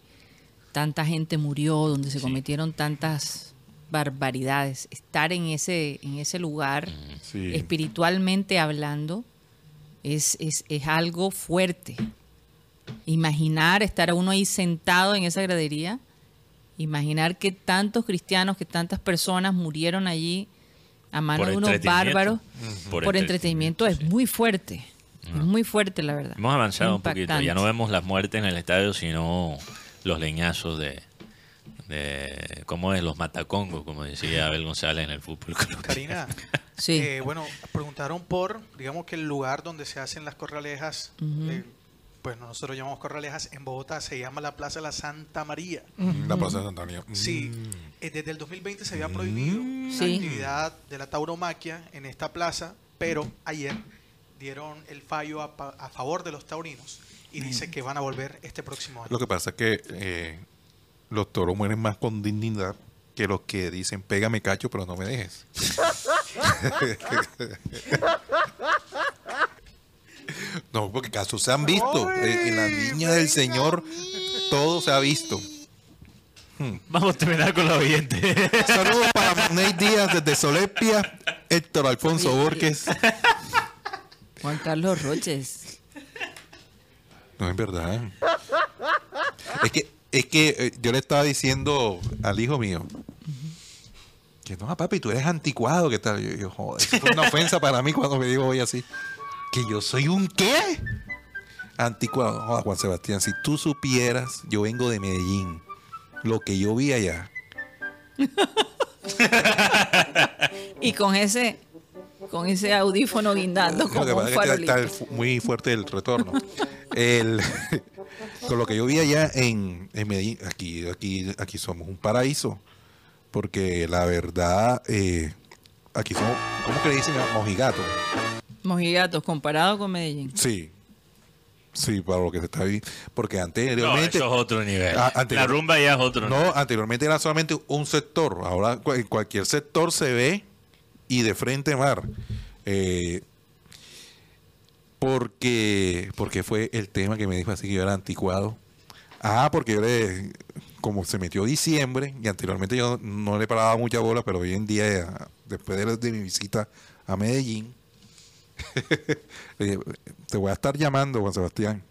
tanta gente murió, donde se cometieron tantas barbaridades. Estar en ese, en ese lugar, Sí. espiritualmente hablando, es, es, es algo fuerte. Imaginar estar uno ahí sentado en esa gradería, imaginar que tantos cristianos, que tantas personas murieron allí a manos de unos bárbaros Por entretenimiento, es muy fuerte. Es muy fuerte, la verdad. Hemos avanzado un poquito, Impactante. ya no vemos las muertes en el estadio, sino los leñazos de, de ¿cómo es? Los matacongos, como decía Abel González en el fútbol. Karina, [laughs] Sí. eh, bueno, preguntaron por, digamos que el lugar donde se hacen las corralejas, eh, pues nosotros llamamos corralejas, en Bogotá se llama la Plaza de la Santa María. La Plaza de Santa María. Sí, Mm. eh, desde el 2020 se había prohibido la Sí. actividad de la tauromaquia en esta plaza, pero ayer dieron el fallo a, a favor de los taurinos y dice que van a volver este próximo año. Lo que pasa es que eh, los toros mueren más con dignidad que los que dicen, pégame cacho, pero no me dejes. [laughs] no, porque casos se han visto. Eh, en la niña del Señor todo se ha visto. Vamos a terminar con los oyentes. Saludos para Ney Díaz desde Solepia. Héctor Alfonso Borges. [laughs] Juan Carlos Roches. No, es verdad. Es que, es que eh, yo le estaba diciendo al hijo mío que no, papi, tú eres anticuado, que tal. Yo, yo, joder, eso fue una ofensa para mí cuando me dijo hoy así. Que yo soy un qué? Anticuado. Juan Sebastián, si tú supieras, yo vengo de Medellín. Lo que yo vi allá. [laughs] Y con ese, con ese audífono guindando como que un farolito. está muy fuerte el retorno. El- [laughs] con lo que yo vi allá en, en Medellín, aquí, aquí, aquí somos un paraíso. Porque la verdad, eh, aquí somos, ¿cómo que le dicen? Mojigato. Mojigatos comparado con Medellín. Sí. Sí, para lo que se está viviendo. Porque No, anteriormente. eso es otro nivel. Ah, anterior- La rumba ya es otro nivel. No, anteriormente era solamente un sector. Ahora en cualquier sector se ve y de frente mar. Eh, porque, porque fue el tema que me dijo así que yo era anticuado. Ah, porque yo le, como se metió diciembre y anteriormente yo no le paraba mucha bola, pero hoy en día, después de, mi visita a Medellín, [laughs] te voy a estar llamando, Juan Sebastián.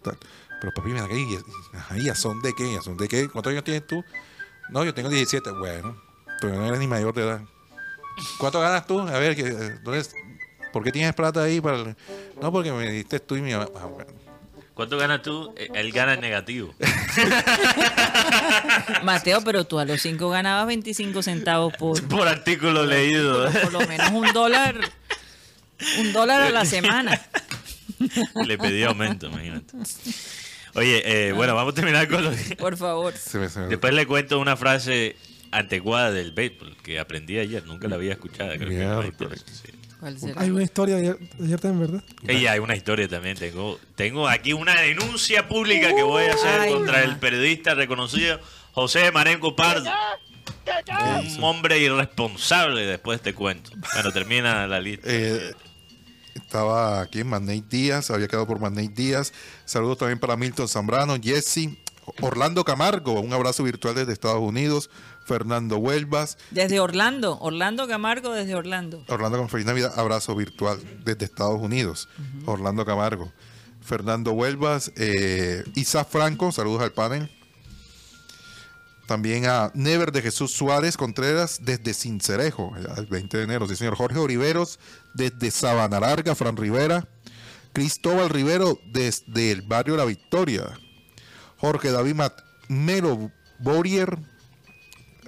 Pero papi, mira. ¿Y- ajá, ¿y a son de qué? ¿Y a son de qué? ¿Cuántos años tienes tú? No, yo tengo 17. Bueno, tú no eres ni mayor de edad. ¿Cuánto ganas tú? A ver, ¿qué- ¿dónde es? ¿por qué tienes plata ahí? Para el- No, porque me diste tú y mi mamá. Ah. ¿Cuánto ganas tú? Eh, Él gana en negativo. [laughs] Mateo, pero tú a los cinco ganabas 25 centavos por, [laughs] Por artículo leído. por lo menos un dólar, un dólar a la [laughs] semana. Le pedí aumento, imagínate. Oye, eh, bueno, vamos a terminar con lo que... Por favor. Después le cuento una frase anticuada del béisbol que aprendí ayer, nunca la había escuchado. Creo que sí. ¿Cuál será? Hay una historia de ayer, de ayer también, ¿verdad? Y hay una historia también. Tengo, tengo aquí una denuncia pública que voy a hacer Ay, contra el periodista reconocido José Marenco Pardo. Un hombre irresponsable, después te cuento. Bueno, termina la lista. Eh, estaba aquí en Magnate Díaz, había quedado por Magnate Díaz. Saludos también para Milton Zambrano, Jesse, Orlando Camargo, un abrazo virtual desde Estados Unidos, Fernando Huelvas, Desde Orlando, Orlando Camargo desde Orlando. Orlando con feliz Navidad, abrazo virtual desde Estados Unidos, Orlando Camargo, Fernando Huelvas, eh, Isaac Franco, saludos al panel. También a Never de Jesús Suárez Contreras desde Cincerejo, el 20 de enero. Sí, señor Jorge Oliveros desde Sabana Larga, Fran Rivera. Cristóbal Rivero desde el barrio La Victoria. Jorge David Mat Melo Borier.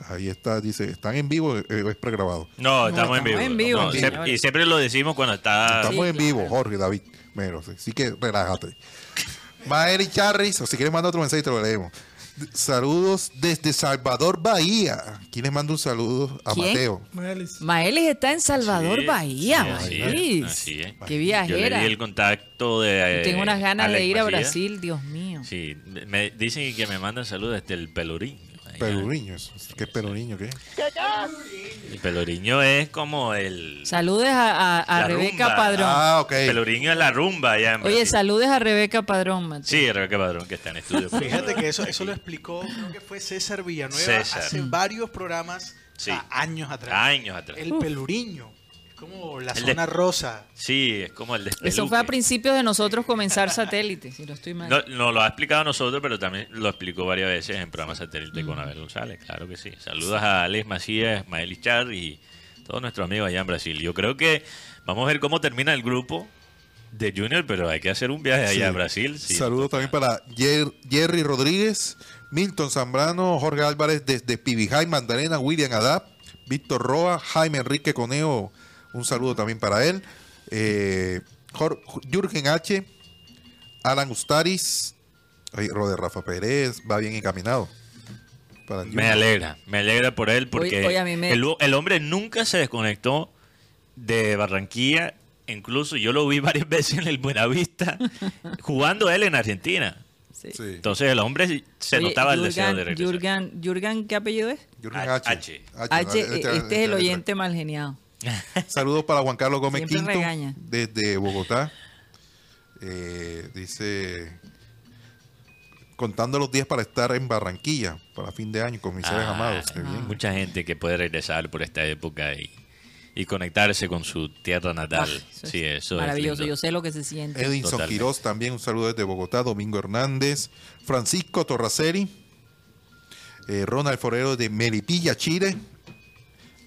Ahí está, dice, ¿están en vivo eh, o es pregrabado? No, estamos en vivo. estamos en vivo, No, señores. siempre- y siempre lo decimos cuando está... Estamos Sí, en claro. vivo, Jorge David Melo. Así que relájate. [laughs] Maeri Charris, o si quieres mandar otro mensaje, te lo leemos. Saludos desde Salvador, Bahía. ¿Quién les manda un saludo? A ¿Quién? Mateo. Maelis. Maelis está en Salvador, Sí, Bahía. sí, así es, Maelis. así es. Qué Yo le viajera. di el contacto de... eh, Tengo unas ganas de Alex ir a. Brasil, Dios mío. Sí, me dicen que me mandan saludos desde el Pelourinho. allá. Peluriño. ¿Qué es Peluriño? ¿Qué? El Pelourinho es como el... Saludes a, a- a La Rebeca rumba. Padrón. Ah, ok. Pelourinho es la rumba allá en Oye, saludes a Rebeca Padrón, Mateo. Sí, Rebeca Padrón, que está en estudio. Fíjate que eso, eso lo explicó, creo que fue César Villanueva César. hace varios programas, o sea, Sí. años atrás. Años atrás. El peluriño. Es como la El de- zona rosa. Sí, es como el Eso fue a principios de nosotros comenzar [laughs] satélite, si no estoy mal. No, no lo ha explicado nosotros, pero también lo explicó varias veces en programa satélite con Abel González, claro que sí. Saludos a Alex Macías, Mael Char y todos nuestros amigos allá en Brasil. Yo creo que vamos a ver cómo termina el grupo de Junior, pero hay que hacer un viaje allá Sí. a Brasil. sí. Saludos también para Jer- Jerry Rodríguez, Milton Zambrano, Jorge Álvarez desde Pibijay, Magdalena, William Adap, Víctor Roa, Jaime Enrique Coneo, un saludo también para él. Eh, Jürgen H, Alan Ustaris, Roder Rafa Pérez, va bien encaminado. Para Me alegra, me alegra por él porque me- el, el hombre nunca se desconectó de Barranquilla. Incluso yo lo vi varias [laughs] veces en el Buenavista [laughs] jugando él en Argentina. Sí. Entonces el hombre se Oye, notaba el deseo de regresar. Jurgen, Jurgen, ¿qué apellido es? Jürgen H. H. H, este- este es el oyente mal geniado. [laughs] Saludos para Juan Carlos Gómez Siempre Quinto regaña. desde Bogotá. Eh, dice contando los días para estar en Barranquilla para fin de año con mis seres Ah, amados. Qué bien. Mucha gente que puede regresar por esta época y, y conectarse con su tierra natal. Ah, eso es sí, eso es Maravilloso, yo sé lo que se siente. Edinson Totalmente. Quiroz también, un saludo desde Bogotá. Domingo Hernández. Francisco Torraceri. eh, Ronald Forero de Melipilla, Chile.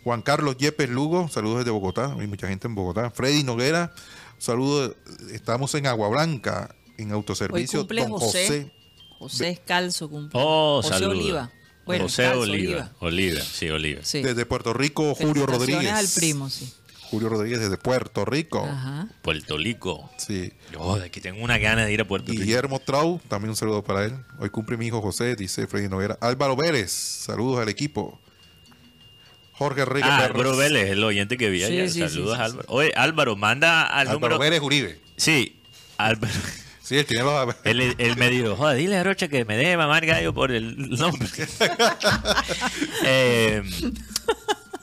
Juan Carlos Yepes Lugo, saludos desde Bogotá. Hay mucha gente en Bogotá. Freddy Noguera, saludos. Estamos en Agua Blanca, en Hoy autoservicio. cumple Don José. José. José Escalzo cumple. Oh, José. Oliva. Bueno, José Escalzo, Oliva. Oliva, sí, Oliva. Sí. Desde Puerto Rico, Julio Rodríguez. al primo, sí. Julio Rodríguez desde Puerto Rico. Ajá. Puerto Rico. Sí. Oh, de que tengo una gana de ir a Puerto Rico. Guillermo Trau, también un saludo para él. Hoy cumple mi hijo José, dice Freddy Noguera. Álvaro Vélez, saludos al equipo. Jorge Enrique Ah. Álvaro Vélez, el oyente que vi Sí, ayer. sí, Saludos, sí, sí, Álvaro. Oye, Álvaro, manda al Álvaro número. Vélez Uribe. Sí, Álvaro. [laughs] Sí, él tiene los... Él, él me dijo, joder, dile a Rocha que me deje mamar gallo por el nombre. [laughs] Eh,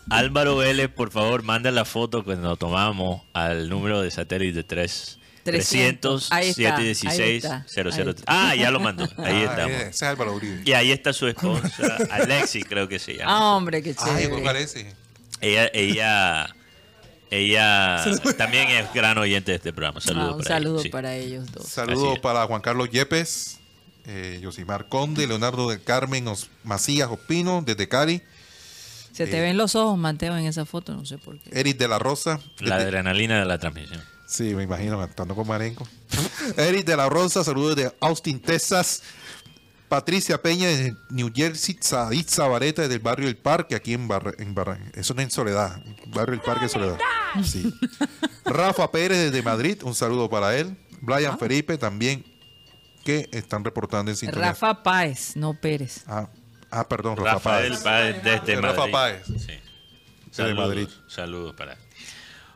Álvaro Vélez, por favor, manda la foto que nos tomamos al número de satélite 3. 300 Ahí está, ahí 716 está, 003. ahí Ah, ya lo mandó. Ahí Ah, estamos. ese es Álvaro Uribe. Y ahí está su esposa, [laughs] Alexi, creo que se llama. Ah, hombre, qué Ay, chévere. ¿qué parece? Ella, ella, ella también es gran oyente de este programa. Ah, Saludos un para saludo ella, sí. para ellos dos. Saludos para Juan Carlos Yepes, eh, Yosimar Conde, Leonardo del Carmen Os- Macías Ospino, desde Cali, Se te Eh. ven los ojos, Mateo, en esa foto, no sé por qué. Eric de la Rosa. La desde- adrenalina de la transmisión. Sí, me imagino cantando con Marenco. [laughs] Eric de la Rosa, saludos de Austin, Texas. Patricia Peña de New Jersey, Said Zabareta del barrio El Parque, aquí en Barra, en Barra- eso no es en Soledad, barrio El Parque Soledad. Sí. Rafa Pérez desde Madrid, un saludo para él. Brian Felipe también, que están reportando en sintonía. Rafa Páez, no Pérez. Ah, ah, perdón, Rafa Rafael Páez. Páez desde De Rafa Madrid. Páez. Sí. Saludos, Madrid. Saludos para él.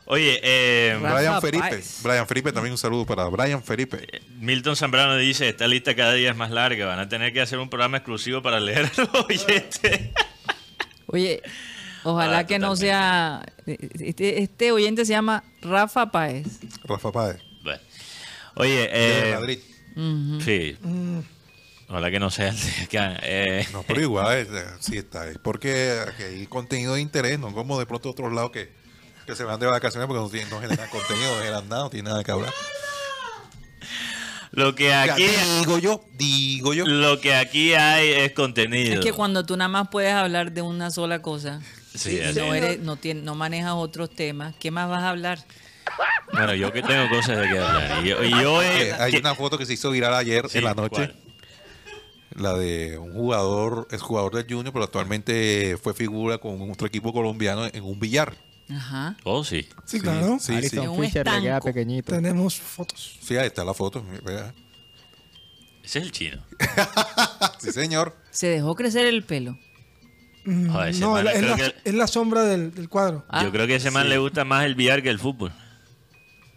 Oye, eh, Brian Felipe. Brian Felipe también un saludo para Brian Felipe. Milton Zambrano dice, esta lista cada día es más larga, van a tener que hacer un programa exclusivo para leer a los [laughs] oyentes. Oye, ojalá Ah, que no sea. Este, este oyente se llama Rafa Páez. Rafa Páez. Bueno. Oye, de eh, Madrid. Ujú. sí. Ojalá que no sea el de acá. Eh, No, pero igual, eh, sí está. Es porque hay contenido de interés, no como de pronto otros lados que, que se van de vacaciones porque no, tienen, no generan contenido, no generan nada, no tienen nada que hablar. lo que aquí, digo yo, digo yo. lo que aquí hay es contenido. Es que cuando tú nada más puedes hablar de una sola cosa, Sí, y no, es. eres, no, tien- no manejas otros temas, ¿qué más vas a hablar? Bueno, yo que tengo cosas de que hablar. Y yo, y yo he- Eh, hay que- una foto que se hizo viral ayer Sí, en la noche. ¿cuál? La de un jugador, es jugador del Junior, pero actualmente fue figura con otro equipo colombiano en un billar. Ajá. Oh, sí. Sí, claro. Sí, sí. Fisher le queda pequeñito. Tenemos fotos. Sí, ahí está la foto. Ese es el chino. [laughs] Sí, señor. Se dejó crecer el pelo. Mm, Joder, ese no, man, es la, que- es sombra del, del cuadro. Ah, Yo creo que a ese man le gusta más el billar que el fútbol.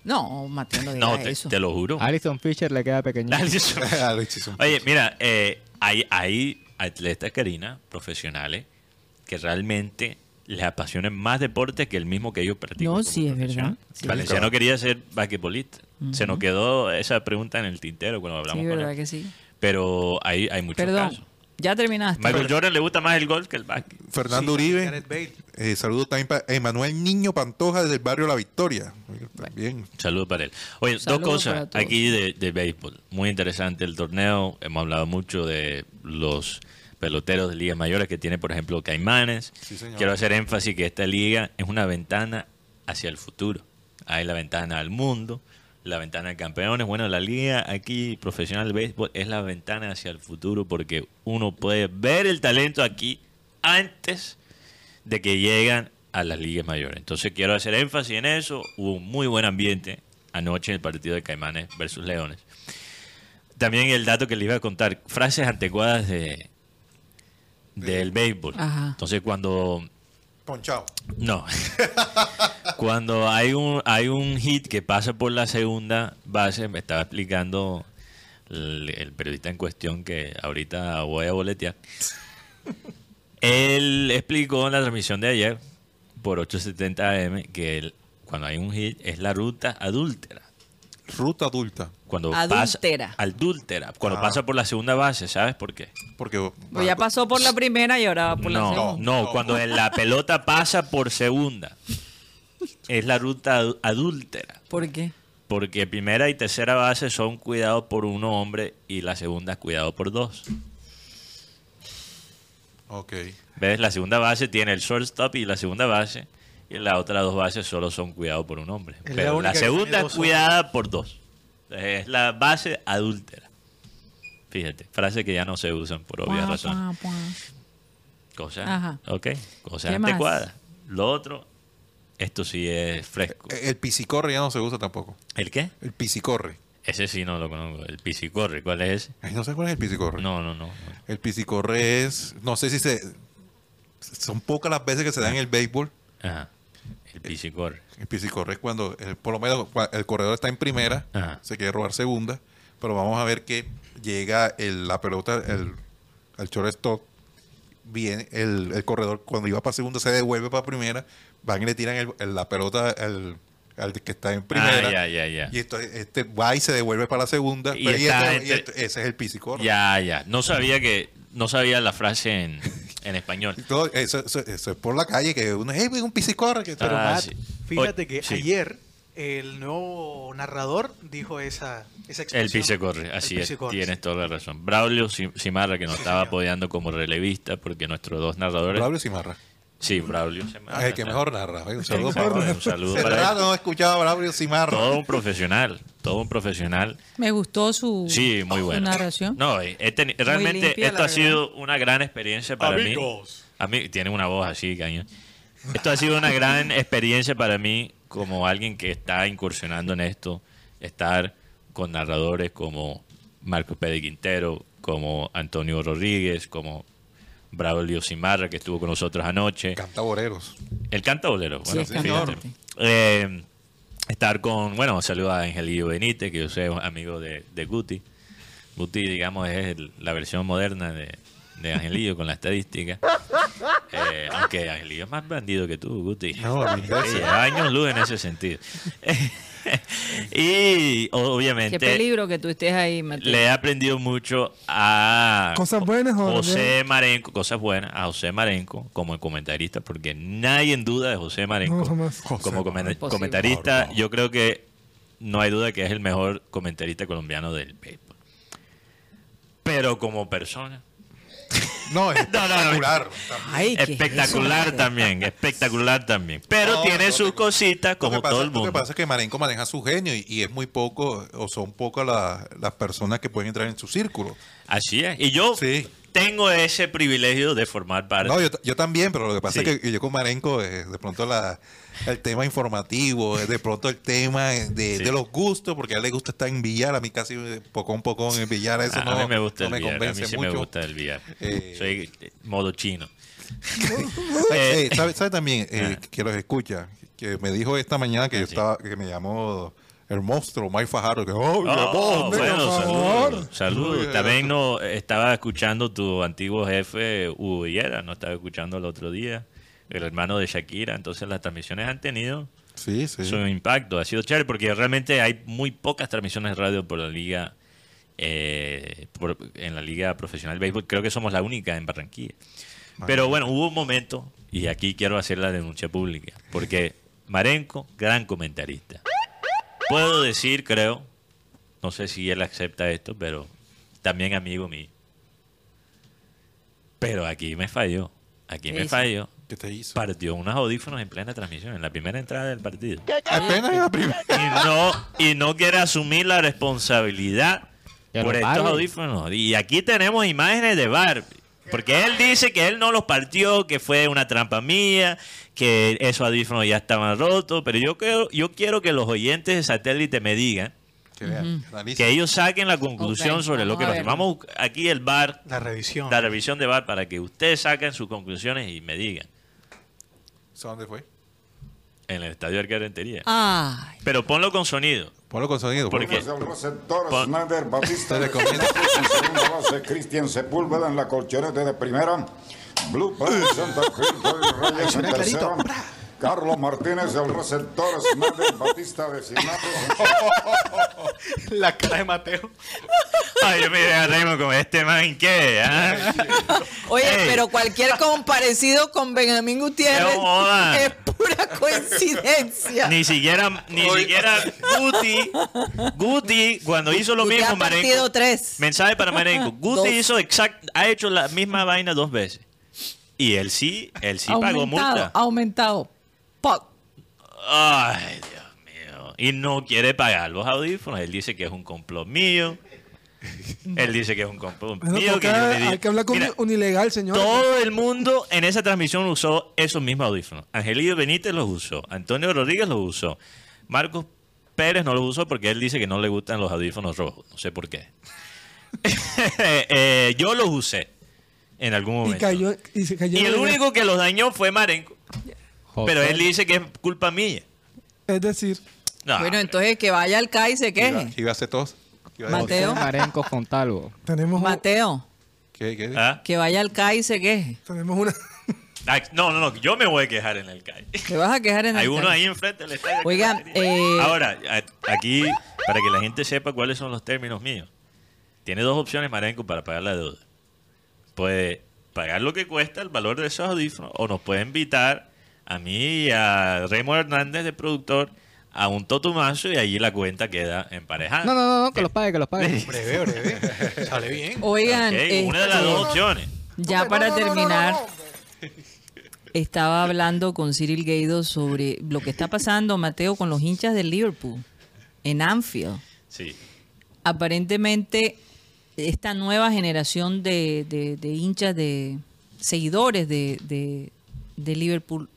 No, Mateo, no diga No, te, eso. te lo juro. Alison Fisher le queda pequeñito. [laughs] [laughs] Oye, mira, eh, hay, hay atletas, Karina, profesionales, que realmente les apasionan más deportes que el mismo que ellos practican. No, sí, es verdad. Sí. Valenciano quería ser basquetbolista. Se nos quedó esa pregunta en el tintero cuando hablamos Sí, con verdad él. que sí. Pero hay, hay muchos Perdón, casos. ya terminaste. Michael Jordan le gusta más el golf que el básquet. Fernando Sí, Uribe. Eh, saludos también para Emanuel Niño Pantoja desde el barrio La Victoria. Saludos para él. Oye, dos cosas aquí de, de béisbol. Muy interesante el torneo. Hemos hablado mucho de los peloteros de ligas mayores que tiene, por ejemplo, Caimanes. Sí. Quiero hacer énfasis que esta liga es una ventana hacia el futuro. Hay la ventana al mundo, la ventana de campeones. Bueno, la liga aquí profesional de béisbol es la ventana hacia el futuro porque uno puede ver el talento aquí antes de que llegan a las ligas mayores. Entonces quiero hacer énfasis en eso. Hubo un muy buen ambiente anoche en el partido de Caimanes versus Leones. También el dato que le iba a contar, frases anticuadas de del béisbol. Ajá. Entonces cuando Ponchado. no. [laughs] Cuando hay un hay un hit que pasa por la segunda base, me estaba explicando el, el periodista en cuestión que ahorita voy a boletear. Él explicó en la transmisión de ayer por 870 AM que el- cuando hay un hit es la ruta adúltera. Ruta adulta. Cuando Adúltera. pasa adúltera, cuando Ah. pasa por la segunda base, ¿sabes por qué? Porque Pues ya pasó por la primera y ahora va por la No, segunda. no, cuando la pelota pasa por segunda. es la ruta adúltera. ¿Por qué? Porque primera y tercera base son cuidados por uno hombre y la segunda es cuidado por dos. Ok. ¿Ves? La segunda base tiene el shortstop y la segunda base. Y las otras dos bases solo son cuidados por un hombre. Es la Pero la que segunda es cuidada por dos. Es la base adúltera. Fíjate, frase que ya no se usan por obvias razones. Cosas, Ajá. ok, anticuadas. Lo otro, esto sí es fresco. Eh, El piscicorre ya no se usa tampoco. ¿El qué? El piscicorre. Ese sí no lo conozco. El piscicorre, ¿cuál es ese? No sé cuál es el piscicorre. No, no, no. El piscicorre es, no sé si se, son pocas las veces que se da en el béisbol. Ajá. El piscicorre. El piscicorre es cuando, por lo menos, el corredor está en primera, Ajá. se quiere robar segunda, pero vamos a ver que llega el- la pelota, el, el shortstop, viene el, el corredor cuando iba para segunda se devuelve para primera, van y le tiran el- la pelota al, al que está en primera. Ah, ya, ya, ya. Y esto, este va y se devuelve para la segunda. Y pero y este- y este- ese es el piscicorre. Ya, ya. No sabía que no sabía la frase en, en español. Todo eso, eso- eso es por la calle que uno, hey, un piscicorre. Que Pero Ah, Matt, sí. fíjate que sí. ayer el nuevo narrador dijo esa, esa El expresión. piscicorre, así El es, piscicorre, tienes sí. toda la razón. Braulio Simarra, que nos Sí, estaba señor. apoyando como relevista, porque nuestros dos narradores. Braulio Cimarra. Sí, Braulio Simarra. Ah, el que mejor narra. Un Sí, saludo para un saludo para rato él. no escuchaba a Braulio Cimarra. Todo un profesional, todo un profesional. Me gustó su, Sí, muy su bueno. narración. No, eh, he teni- realmente limpia, esto ha verdad. sido una gran experiencia para mí. A mí tiene una voz así, cañón. Esto ha sido una gran experiencia para mí como alguien que está incursionando en esto, estar con narradores como Marcos Pérez Quintero, como Antonio Rodríguez, como Braulio Simarra, que estuvo con nosotros anoche. Canta boleros. El canta bolero. Sí, Bueno, es fíjate. cantante. Eh, estar con, bueno, saludo a Angelillo Benítez, que yo soy amigo de, de Guti. Guti, digamos, es el- la versión moderna de, de Angelillo con la estadística. Eh, aunque Angelillo es más bandido que tú, Guti. No, Sí, años luz en ese sentido. [laughs] y obviamente Qué peligro que tú estés ahí, le he aprendido mucho a Cosas buenas o José Marenco, cosas buenas, a José Marenco como comentarista, porque nadie en duda de José Marenco No, como comentarista. No, no. Yo creo que no hay duda que es el mejor comentarista colombiano del béisbol. Pero como persona, No, es No, no, no. espectacular. Ay, ¿qué es espectacular también, espectacular también. Pero No, tiene no, sus cositas como pasa- todo el Lo que mundo. pasa es que Marenco maneja su genio y, y es muy poco, o son pocas la- las personas que pueden entrar en su círculo. Así es. Y yo Sí. Tengo ese privilegio de formar parte. No, yo, yo también, pero lo que pasa Sí. es que yo con Marenco, eh, de pronto la, el tema informativo, eh, de pronto el tema de, Sí. de los gustos, porque a él le gusta estar en billar, a mí casi eh, poco un poco en billar, eso a, no, a mí me gusta no el billar, a convence mí sí mucho. me gusta el billar. Eh, Soy eh, modo chino. [laughs] Eh, ¿sabe, también eh, [laughs] Ah. que los escucha? Que me dijo esta mañana que Ah, yo sí. estaba, que me llamó el monstruo, Mike Fajardo, que, oh, Oh, bueno, por favor". saludos. Saludos. También no, estaba escuchando tu antiguo jefe, Hugo Villera, no estaba escuchando el otro día, el hermano de Shakira. Entonces las transmisiones han tenido Sí, sí. su impacto. Ha sido chévere porque realmente hay muy pocas transmisiones de radio por la liga, eh, por- en la liga profesional de béisbol. Creo que somos la única en Barranquilla. Pero bueno, hubo un momento, y aquí quiero hacer la denuncia pública, porque Marenco, gran comentarista. Puedo decir, creo, no sé si él acepta esto, pero también amigo mío. Pero aquí me falló, aquí ¿Qué me hizo? falló. ¿Qué te hizo? Partió unos audífonos en plena transmisión, en la primera entrada del partido. Apenas en la primera. Y no, y no quiere asumir la responsabilidad por estos audífonos. Y aquí tenemos imágenes de Barbie. Porque él dice que él no los partió, que fue una trampa mía, que esos audífonos ya estaban rotos. Pero yo quiero, yo quiero que los oyentes de satélite me digan, Que vean, analiza. que ellos saquen la conclusión sobre lo que nos verlo. Vamos aquí el bar, La revisión. la revisión de bar, para que ustedes saquen sus conclusiones y me digan. ¿Sabes ¿Dónde fue? En el estadio de Rentería. Ay, Pero ponlo con sonido. Ponlo con sonido. ¿Por ponlo qué? con- El receptor Pon- Snyder Batista de en segunda base Cristian Sepúlveda en la colchoneta de primera. Blue Pass Santa Cruz y Reyes en tercera. Carlos Martínez, el receptor, Snyder Batista de. [laughs] La cara de Mateo. Ay, yo me reímos con este man, ¿qué? ah? Oye, Ey. pero cualquier comparecido con Benjamín Gutiérrez No es pura coincidencia. Ni siquiera, ni siquiera Guti, Guti, cuando hizo lo Guti mismo, ha partido Marenco. tres. Mensaje para Marenco. Guti Dos. hizo exact, ha hecho la misma vaina dos veces. Y él sí, él sí pagó multa. aumentado. Ay, Dios mío. Y no quiere pagar los audífonos. Él dice que es un complot mío. Él dice que es un complot Bueno, mío. que yo le di- hay que hablar con Mira, un ilegal, señor. todo el mundo en esa transmisión usó esos mismos audífonos. Angelillo Benítez los usó. Antonio Rodríguez los usó. Marcos Pérez no los usó porque él dice que no le gustan los audífonos rojos. No sé por qué. [laughs] Eh, yo los usé en algún y momento. cayó y se cayó. Y el en- único que los dañó fue Marenco. Pero él dice que es culpa mía. Es decir, No, Bueno, entonces que vaya al CAI y se queje. iba a hacer decir- Mateo. Marenco Fontalvo. tenemos, Mateo, ¿Qué, qué? ¿Ah? que vaya al CAI y se queje. tenemos una. No, no, no, yo me voy a quejar en el CAI. Te vas a quejar en el Hay uno CAI. ahí enfrente del estadio. Oigan, va eh, Ahora, aquí, para que la gente sepa cuáles son los términos míos, tiene dos opciones Marenco para pagar la deuda. Puede pagar lo que cuesta el valor de esos audífonos o nos puede invitar a mí y a Remo Hernández de productor a un totumazo y allí la cuenta queda emparejada. No, no, no, no, que los pague, que los pague. Breve, breve. Sale bien. Oigan, este, una de las dos opciones. ya para terminar, estaba hablando con Cyril Gaido sobre lo que está pasando, Mateo, con los hinchas del Liverpool en Anfield. Sí. Aparentemente, esta nueva generación de, de- de hinchas, de seguidores de, de- de Liverpool,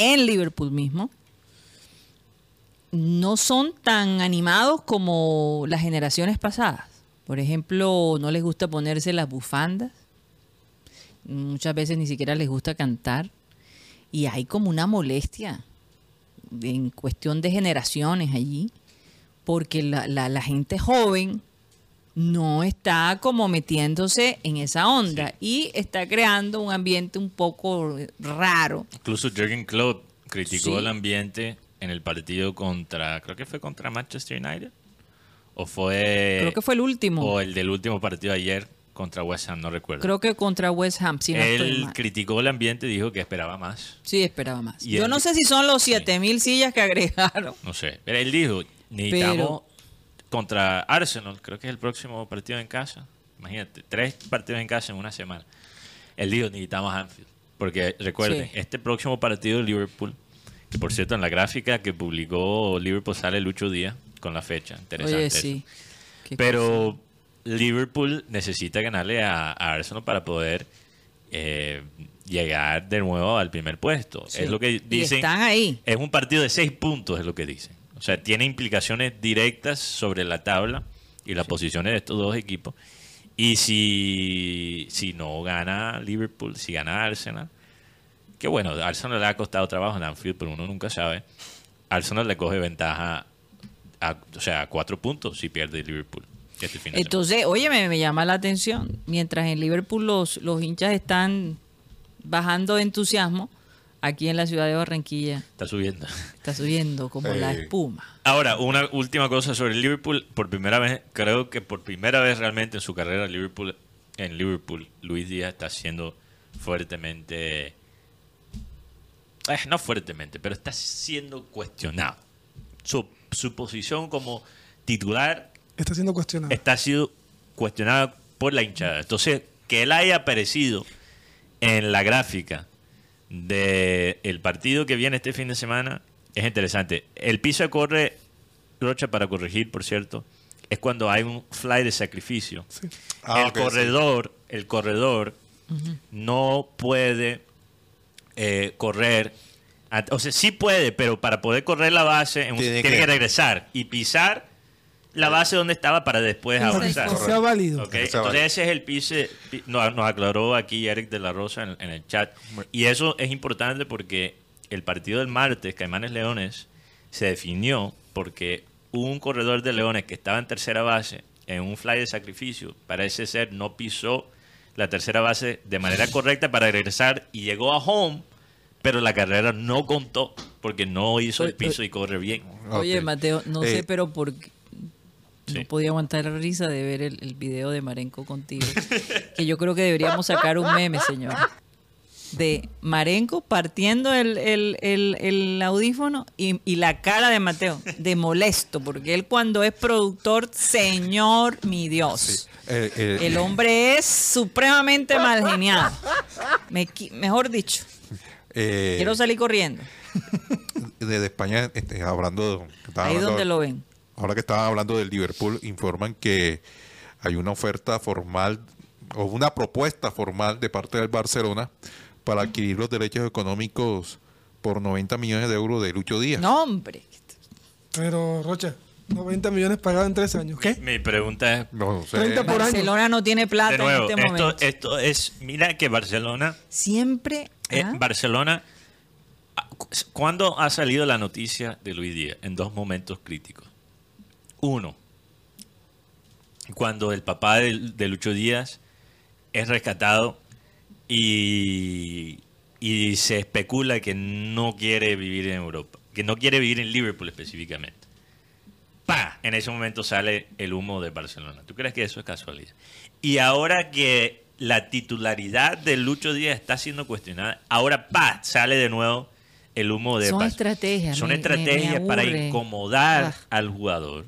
en Liverpool mismo, no son tan animados como las generaciones pasadas. Por ejemplo, no les gusta ponerse las bufandas. Muchas veces ni siquiera les gusta cantar. Y hay como una molestia en cuestión de generaciones allí, porque la, la- gente joven no está como metiéndose en esa onda y está creando un ambiente un poco raro. Incluso Jürgen Klopp criticó Sí. el ambiente en el partido contra, creo que fue contra Manchester United. O fue... Creo que fue el último. O el del último partido ayer contra West Ham, no recuerdo. Creo que contra West Ham, si no estoy Él criticó el ambiente y dijo que esperaba más. Sí, esperaba más. Y Yo él- no sé si son los 7000 sillas que agregaron. No sé. Pero él dijo, necesitamos contra Arsenal, creo que es el próximo partido en casa. Imagínate, tres partidos en casa en una semana. Él dijo, necesitamos Anfield. Porque recuerden, Sí. este próximo partido de Liverpool, que por cierto en la gráfica que publicó Liverpool sale Lucho Díaz con la fecha. Interesante. Oye, sí. Pero Liverpool necesita ganarle a, a Arsenal para poder eh, llegar de nuevo al primer puesto. Sí. Es lo que Y dicen. están ahí. Es un partido de seis puntos, es lo que dicen. O sea, tiene implicaciones directas sobre la tabla y las posiciones de estos dos equipos. Y si, si no gana Liverpool, si gana Arsenal, que bueno, Arsenal le ha costado trabajo en Anfield, pero uno nunca sabe. Arsenal le coge ventaja, a, o sea, a cuatro puntos si pierde Liverpool. Este. Entonces, oye, me, me llama la atención. Mientras en Liverpool los, los hinchas están bajando de entusiasmo, aquí en la ciudad de Barranquilla Está subiendo. está subiendo como la Eh. espuma. Ahora, una última cosa sobre el Liverpool. Por primera vez, creo que por primera vez realmente en su carrera Liverpool, en Liverpool, Luis Díaz está siendo fuertemente, eh, no fuertemente, pero está siendo cuestionado. Su, su posición como titular Está siendo cuestionado. está siendo cuestionada por la hinchada. Entonces, que él haya aparecido en la gráfica del partido que viene este fin de semana es interesante. El piso de corre, Rocha, para corregir, por cierto, es cuando hay un fly de sacrificio. Ah, el sí. corredor, el corredor no puede eh, correr. O sea, sí puede, pero para poder correr la base un- Tiene tiene, que- que regresar y pisar la base donde estaba para después Para avanzar. que sea válido. Ok, Que sea Entonces válido. ese es el piso, pi- nos, nos aclaró aquí Eric de la Rosa en, en el chat. Y eso es importante porque el partido del martes, Caimanes Leones, se definió porque un corredor de Leones que estaba en tercera base en un fly de sacrificio, parece ser no pisó la tercera base de manera correcta para regresar y llegó a home, pero la carrera no contó porque no hizo el piso y corre bien. Oye. Mateo, no Eh, sé, pero por qué- no podía aguantar la risa de ver el, el video de Marenco contigo. [laughs] que yo creo que deberíamos sacar un meme, señor. De Marenco partiendo el, el- el- el audífono y, y la cara de Mateo, de molesto, porque él cuando es productor, señor mi Dios. Eh, eh, El hombre es supremamente mal geniado. Me mejor dicho, eh, quiero salir corriendo. desde España, este, hablando. Ahí hablando- donde lo ven. Ahora que estaban hablando del Liverpool, informan que hay una oferta formal o una propuesta formal de parte del Barcelona para adquirir los derechos económicos por 90 millones de euros de Lucho Díaz. No, hombre. Pero, Rocha, 90 millones pagados en tres años. ¿Qué? Mi pregunta es, No sé. 30 por año. Barcelona no tiene plata de nuevo, en este esto, momento. esto es, mira que Barcelona, Siempre. eh, ¿ah? Barcelona, ah, cu- ¿cuándo ha salido la noticia de Luis Díaz? En dos momentos críticos. Uno, cuando el papá de, de Lucho Díaz es rescatado y, y se especula que no quiere vivir en Europa, que no quiere vivir en Liverpool específicamente. ¡Pa! En ese momento sale el humo de Barcelona. ¿Tú crees que eso es casualidad? Y ahora que la titularidad de Lucho Díaz está siendo cuestionada, ahora ¡pa! sale de nuevo el humo de Son Bar- estrategias, Son me- me- me estrategias para incomodar Ah. al jugador,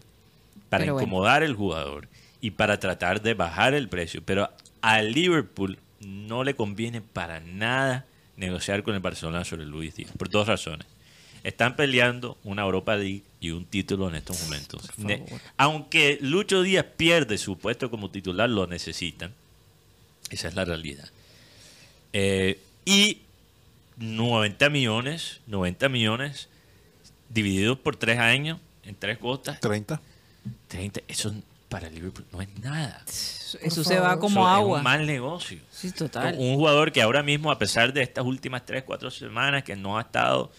para Pero bueno. incomodar al jugador y para tratar de bajar el precio. Pero a Liverpool no le conviene para nada negociar con el Barcelona sobre Luis Díaz, por dos razones. Están peleando una Europa League y un título en estos momentos. Aunque Lucho Díaz pierde su puesto como titular, lo necesitan. Esa es la realidad. Eh, y 90 millones, 90 millones divididos por tres años, en tres cuotas, 30. 30, eso para Liverpool no es nada. Eso se va como Eso Es agua. un mal negocio. Sí, total. Un jugador que ahora mismo, a pesar de estas últimas 3, 4 semanas que no ha estado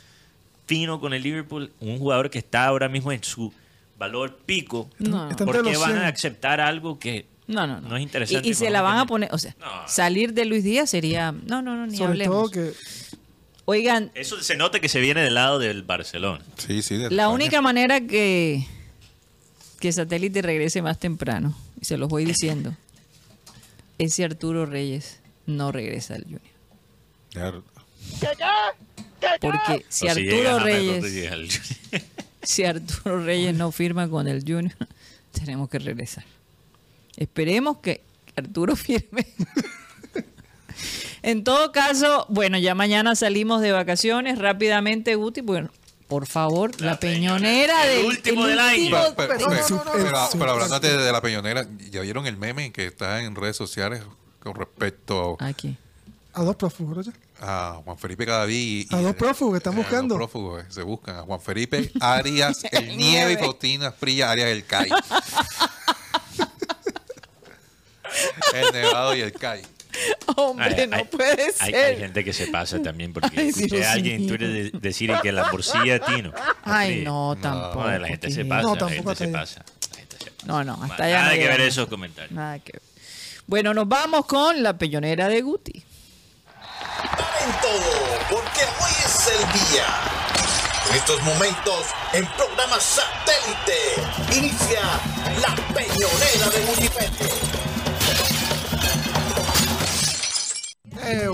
fino con el Liverpool, un jugador que está ahora mismo en su valor pico, No. Está entre ¿por qué los van 100. a aceptar algo que No, no, no. no es interesante? Y, y se la van a poner, o sea, No. salir de Luis Díaz sería, no, no, no, ni Sobre hablemos. todo que Oigan, Eso se nota que se viene del lado del Barcelona. Sí, sí. de la España. única manera que que Satélite regrese más temprano, y se los voy diciendo, es si Arturo Reyes no regresa al Junior. Ya- Porque si Arturo Reyes, [laughs] si Arturo Reyes no firma con el Junior, [laughs] tenemos que regresar. Esperemos que Arturo firme. [laughs] en todo caso, bueno, ya mañana salimos de vacaciones rápidamente, Guti. Bueno, por favor, la, peñonera el del último el del año. último- Pero, pero- hablando de, de la peñonera, ¿ya vieron el meme que está en redes sociales con respecto Aquí. a dos prófugos, Rocha. a Juan Felipe Cadaví? y- A dos prófugos que están a dos buscando. prófugos, eh, se buscan a Juan Felipe Arias, [laughs] el Nieve y Faustina Prilla Arias, el CAI. [laughs] el Nevado y el CAI. [laughs] Hombre, Hay- no hay- puede Hay, ser. hay gente que se pasa también porque Ay, escuché Dios a alguien en mío. Twitter de- decir que la morcilla Tino. Ay, no, tampoco. No, la gente se pasa, No, la tampoco gente se hasta pasa. La gente se pasa. No, no, hasta allá Nada no que ver esos comentarios. Nada que ver. Bueno, nos vamos con la peñonera de Guti. en todo, porque hoy es el día. En estos momentos, en programa satélite, inicia la peñonera de Multipete. Eh,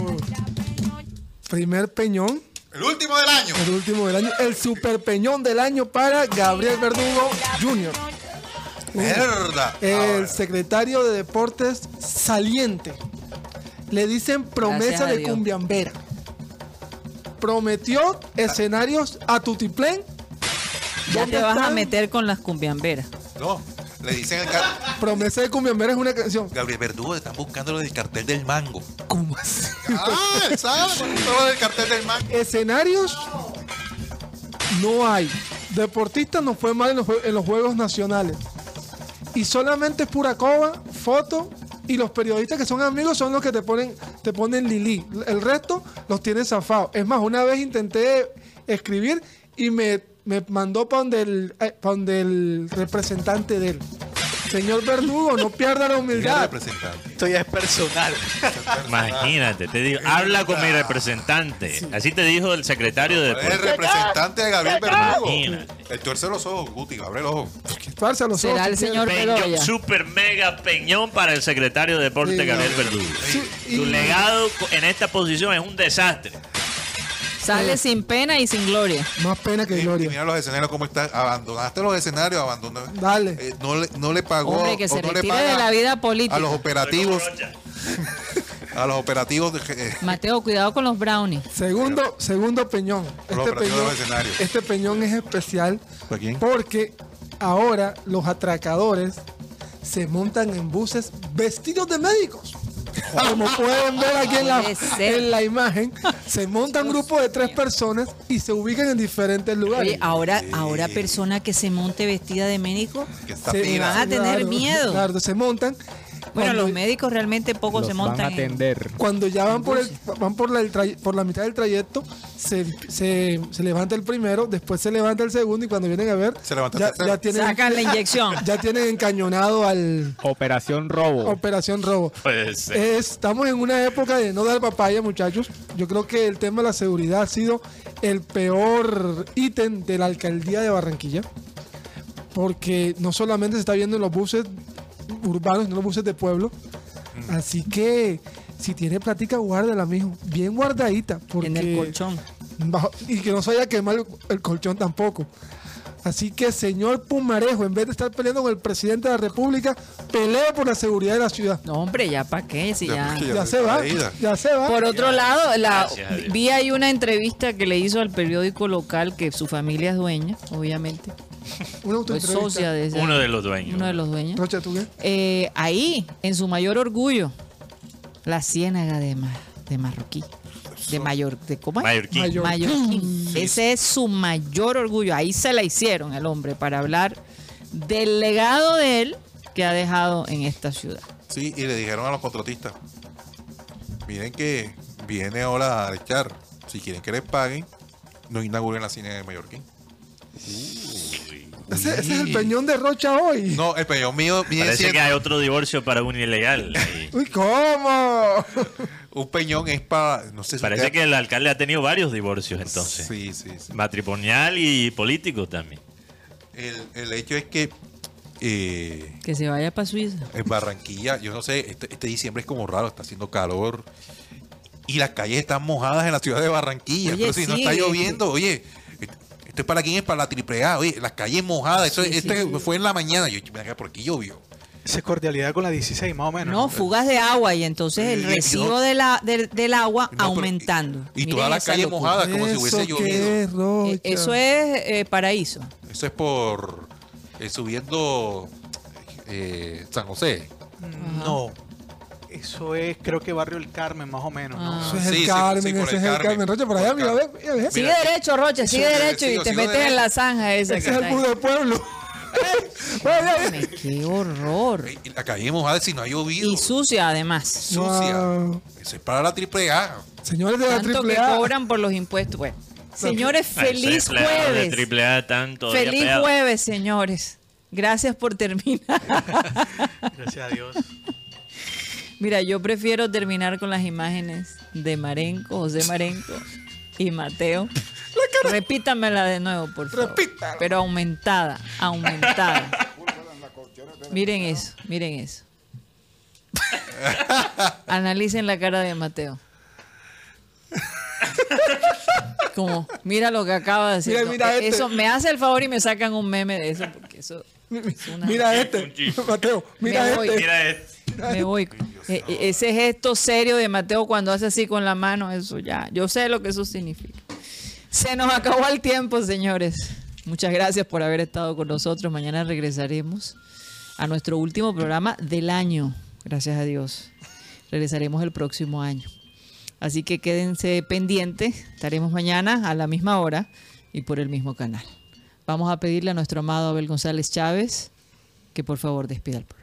primer peñón, El último del año. el último del año, el super peñón del año para Gabriel Verdugo Jr. Verdad. El secretario de Deportes saliente. Le dicen promesa de cumbiambera. Prometió escenarios a Tutiplén. Ya ¿Dónde te vas a meter con las cumbiamberas. No, le dicen el car- Promesa de cumbiambera es una canción. Gabriel Verdugo, están buscando lo del cartel del mango. ¿Cómo así? Ah, sabe, lo del cartel del mango. Escenarios no hay. Deportistas no fue mal en los, jue- en los Juegos Nacionales. Y solamente es pura coba, foto. Y los periodistas que son amigos son los que te ponen, te ponen Lili. El resto los tienen zafados. Es más, una vez intenté escribir y me, me mandó para donde, el, eh, pa' donde el representante de él. Señor Verdugo, no pierda la humildad. Esto ya es personal. Imagínate, te digo, habla con mi representante. Así te dijo el secretario de El representante de Gabriel Verdugo. Imagínate. El tuerce los ojos, Guti, abre los ojos. Tuerce los Será ojos, el si señor. Peñón, super mega peñón para el secretario de Deportes Sí. Gabriel Verdugo. y- Tu legado en esta posición es un desastre. Sale sin pena y sin gloria. Más pena que Y- y gloria. mira los escenarios cómo están. Abandonaste los escenarios, abandonó. Dale. Eh, no, le, no le pagó. Hombre, que se no le retire de la vida política. A los operativos. [laughs] a los operativos. de- eh, Mateo, cuidado con los brownies. Segundo, segundo peñón. Este peñón, de los escenarios. este peñón es especial porque ahora los atracadores se montan en buses vestidos de médicos. Como pueden ver aquí en la, en la imagen, se monta un grupo de tres personas y se ubican en diferentes lugares. Oye, ahora, ahora persona que se monte vestida de médico, Se- van a tener Claro, miedo. Claro, se montan. Bueno, los médicos realmente pocos Los se van a montan. en- atender. Cuando ya van por el, van por la, el tray- por la mitad del trayecto, se, se, se levanta el primero, después se levanta el segundo y cuando vienen a ver, Se levanta ya, tercero. ya tienen, Sacan la [laughs] inyección. ya tienen encañonado al Operación Robo. Operación Robo. Puede ser. Es- estamos en una época de no dar papaya, muchachos. Yo creo que el tema de la seguridad ha sido el peor ítem de la alcaldía de Barranquilla. Porque no solamente se está viendo en los buses urbanos, sino en los buses de pueblo. Así que si tiene plática, guárdala, mijo. Bien guardadita. Porque En el colchón. bajo- y que no se vaya a quemar el, el colchón tampoco. Así que, señor Pumarejo, en vez de estar peleando con el presidente de la República, pelee por la seguridad de la ciudad. No, hombre, ya para qué, si ya. Ya, Ya se va, ya se va. Por otro lado, la, vi ahí una entrevista que le hizo al periódico local que su familia es dueña, obviamente. Socia de esa- Uno de los dueños. uno de los dueños. Rocha, ¿tú qué? Eh, ahí, en su mayor orgullo, la ciénaga de, Ma- de Marroquí. De Mayor, de ¿cómo es? Mallorquín. Ese es su mayor orgullo. Ahí se la hicieron el hombre para hablar del legado de él que ha dejado en esta ciudad. Sí, y le dijeron a los contratistas: Miren que viene ahora a echar. Si quieren que les paguen, no inauguren la cine de Mallorquín. Ese, ese es el peñón de Rocha hoy. No, el peñón mío Parece siendo- que hay otro divorcio para un ilegal. ahí. [laughs] Uy, ¿cómo? Un peñón es para. No sé si Parece usted- que el alcalde ha tenido varios divorcios entonces. Sí, sí, sí. Matrimonial y político también. El, el hecho es que. eh, Que se vaya para Suiza. en Barranquilla, yo no sé, este, este diciembre es como raro, está haciendo calor. Y las calles están mojadas en la ciudad de Barranquilla. Oye, pero si no está lloviendo, oye, esto es para quién es para la triple A, oye, las calles mojadas, eso Sí, este sí. fue en la mañana, yo, acá, ¿por qué llovió? Esa es cordialidad con la 16, más o menos. No, fugas de agua y entonces el Eh, recibo no. de la, del- del agua No, aumentando. y Miren toda la esa calle locura. mojada, como si hubiese ¿Eso llovido. Eh, Eso es eh, paraíso. Eso es por eh, subiendo eh, San José. No. Eso es, creo que Barrio El Carmen, más o menos, ¿no? Eso es Sí, el sí, Carmen, sí, ese el es el Carmen. Carmen. Rocha, por allá, mira, ve. Sigue Mira, derecho, Rocha, sigue sigo- derecho y sigo- te sigo metes en la zanja esa. Ese es el bus ahí. de pueblo. [laughs] Qué horror. La calle mojada si no ha llovido. Y sucia además. sucia. Wow. Eso es para la triple A. Señores de la Tanto triple que A. cobran por los impuestos. Bueno, señores, Ah, feliz jueves. triple A Feliz jueves, señores. Gracias por terminar. Gracias a Dios. Mira, yo prefiero terminar con las imágenes de Marenco, José Marenco y Mateo. [laughs] Repítamela de nuevo, por favor. Pero aumentada, aumentada. [laughs] Miren eso, miren eso. [laughs] Analicen la cara de Mateo. Como, mira lo que acaba de decir. Mira, No, mira eh, este. Eso, me hace el favor y me sacan un meme de eso, porque eso es una- Mira este, Mateo, mira Me voy. este. Mira esto. me voy. E- e- ese gesto serio de Mateo cuando hace así con la mano, eso ya, yo sé lo que eso significa. Se nos acabó el tiempo, señores. Muchas gracias por haber estado con nosotros. Mañana regresaremos a nuestro último programa del año. Gracias a Dios. Regresaremos el próximo año. Así que quédense pendientes. Estaremos mañana a la misma hora y por el mismo canal. Vamos a pedirle a nuestro amado Abel González Chávez que por favor despida el programa.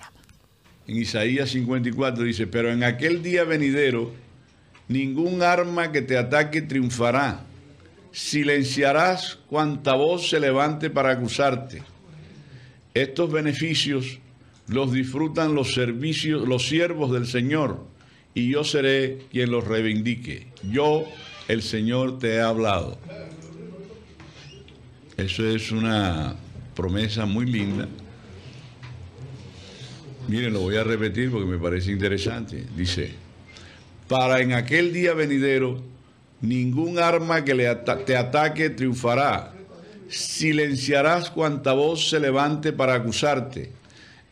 En Isaías 54 dice, pero en aquel día venidero, ningún arma que te ataque triunfará. Silenciarás cuanta voz se levante para acusarte. Estos beneficios los disfrutan los servicios, los siervos del Señor, y yo seré quien los reivindique. Yo, el Señor, te he hablado. Eso es una promesa muy linda. Miren, lo voy a repetir porque me parece interesante. Dice, para en aquel día venidero, ningún arma que le te ataque triunfará. Silenciarás cuanta voz se levante para acusarte.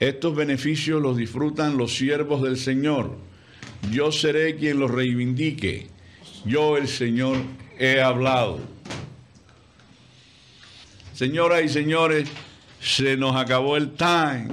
Estos beneficios los disfrutan los siervos del Señor. Yo seré quien los reivindique. Yo, el Señor, he hablado. Señoras y señores, se nos acabó el time.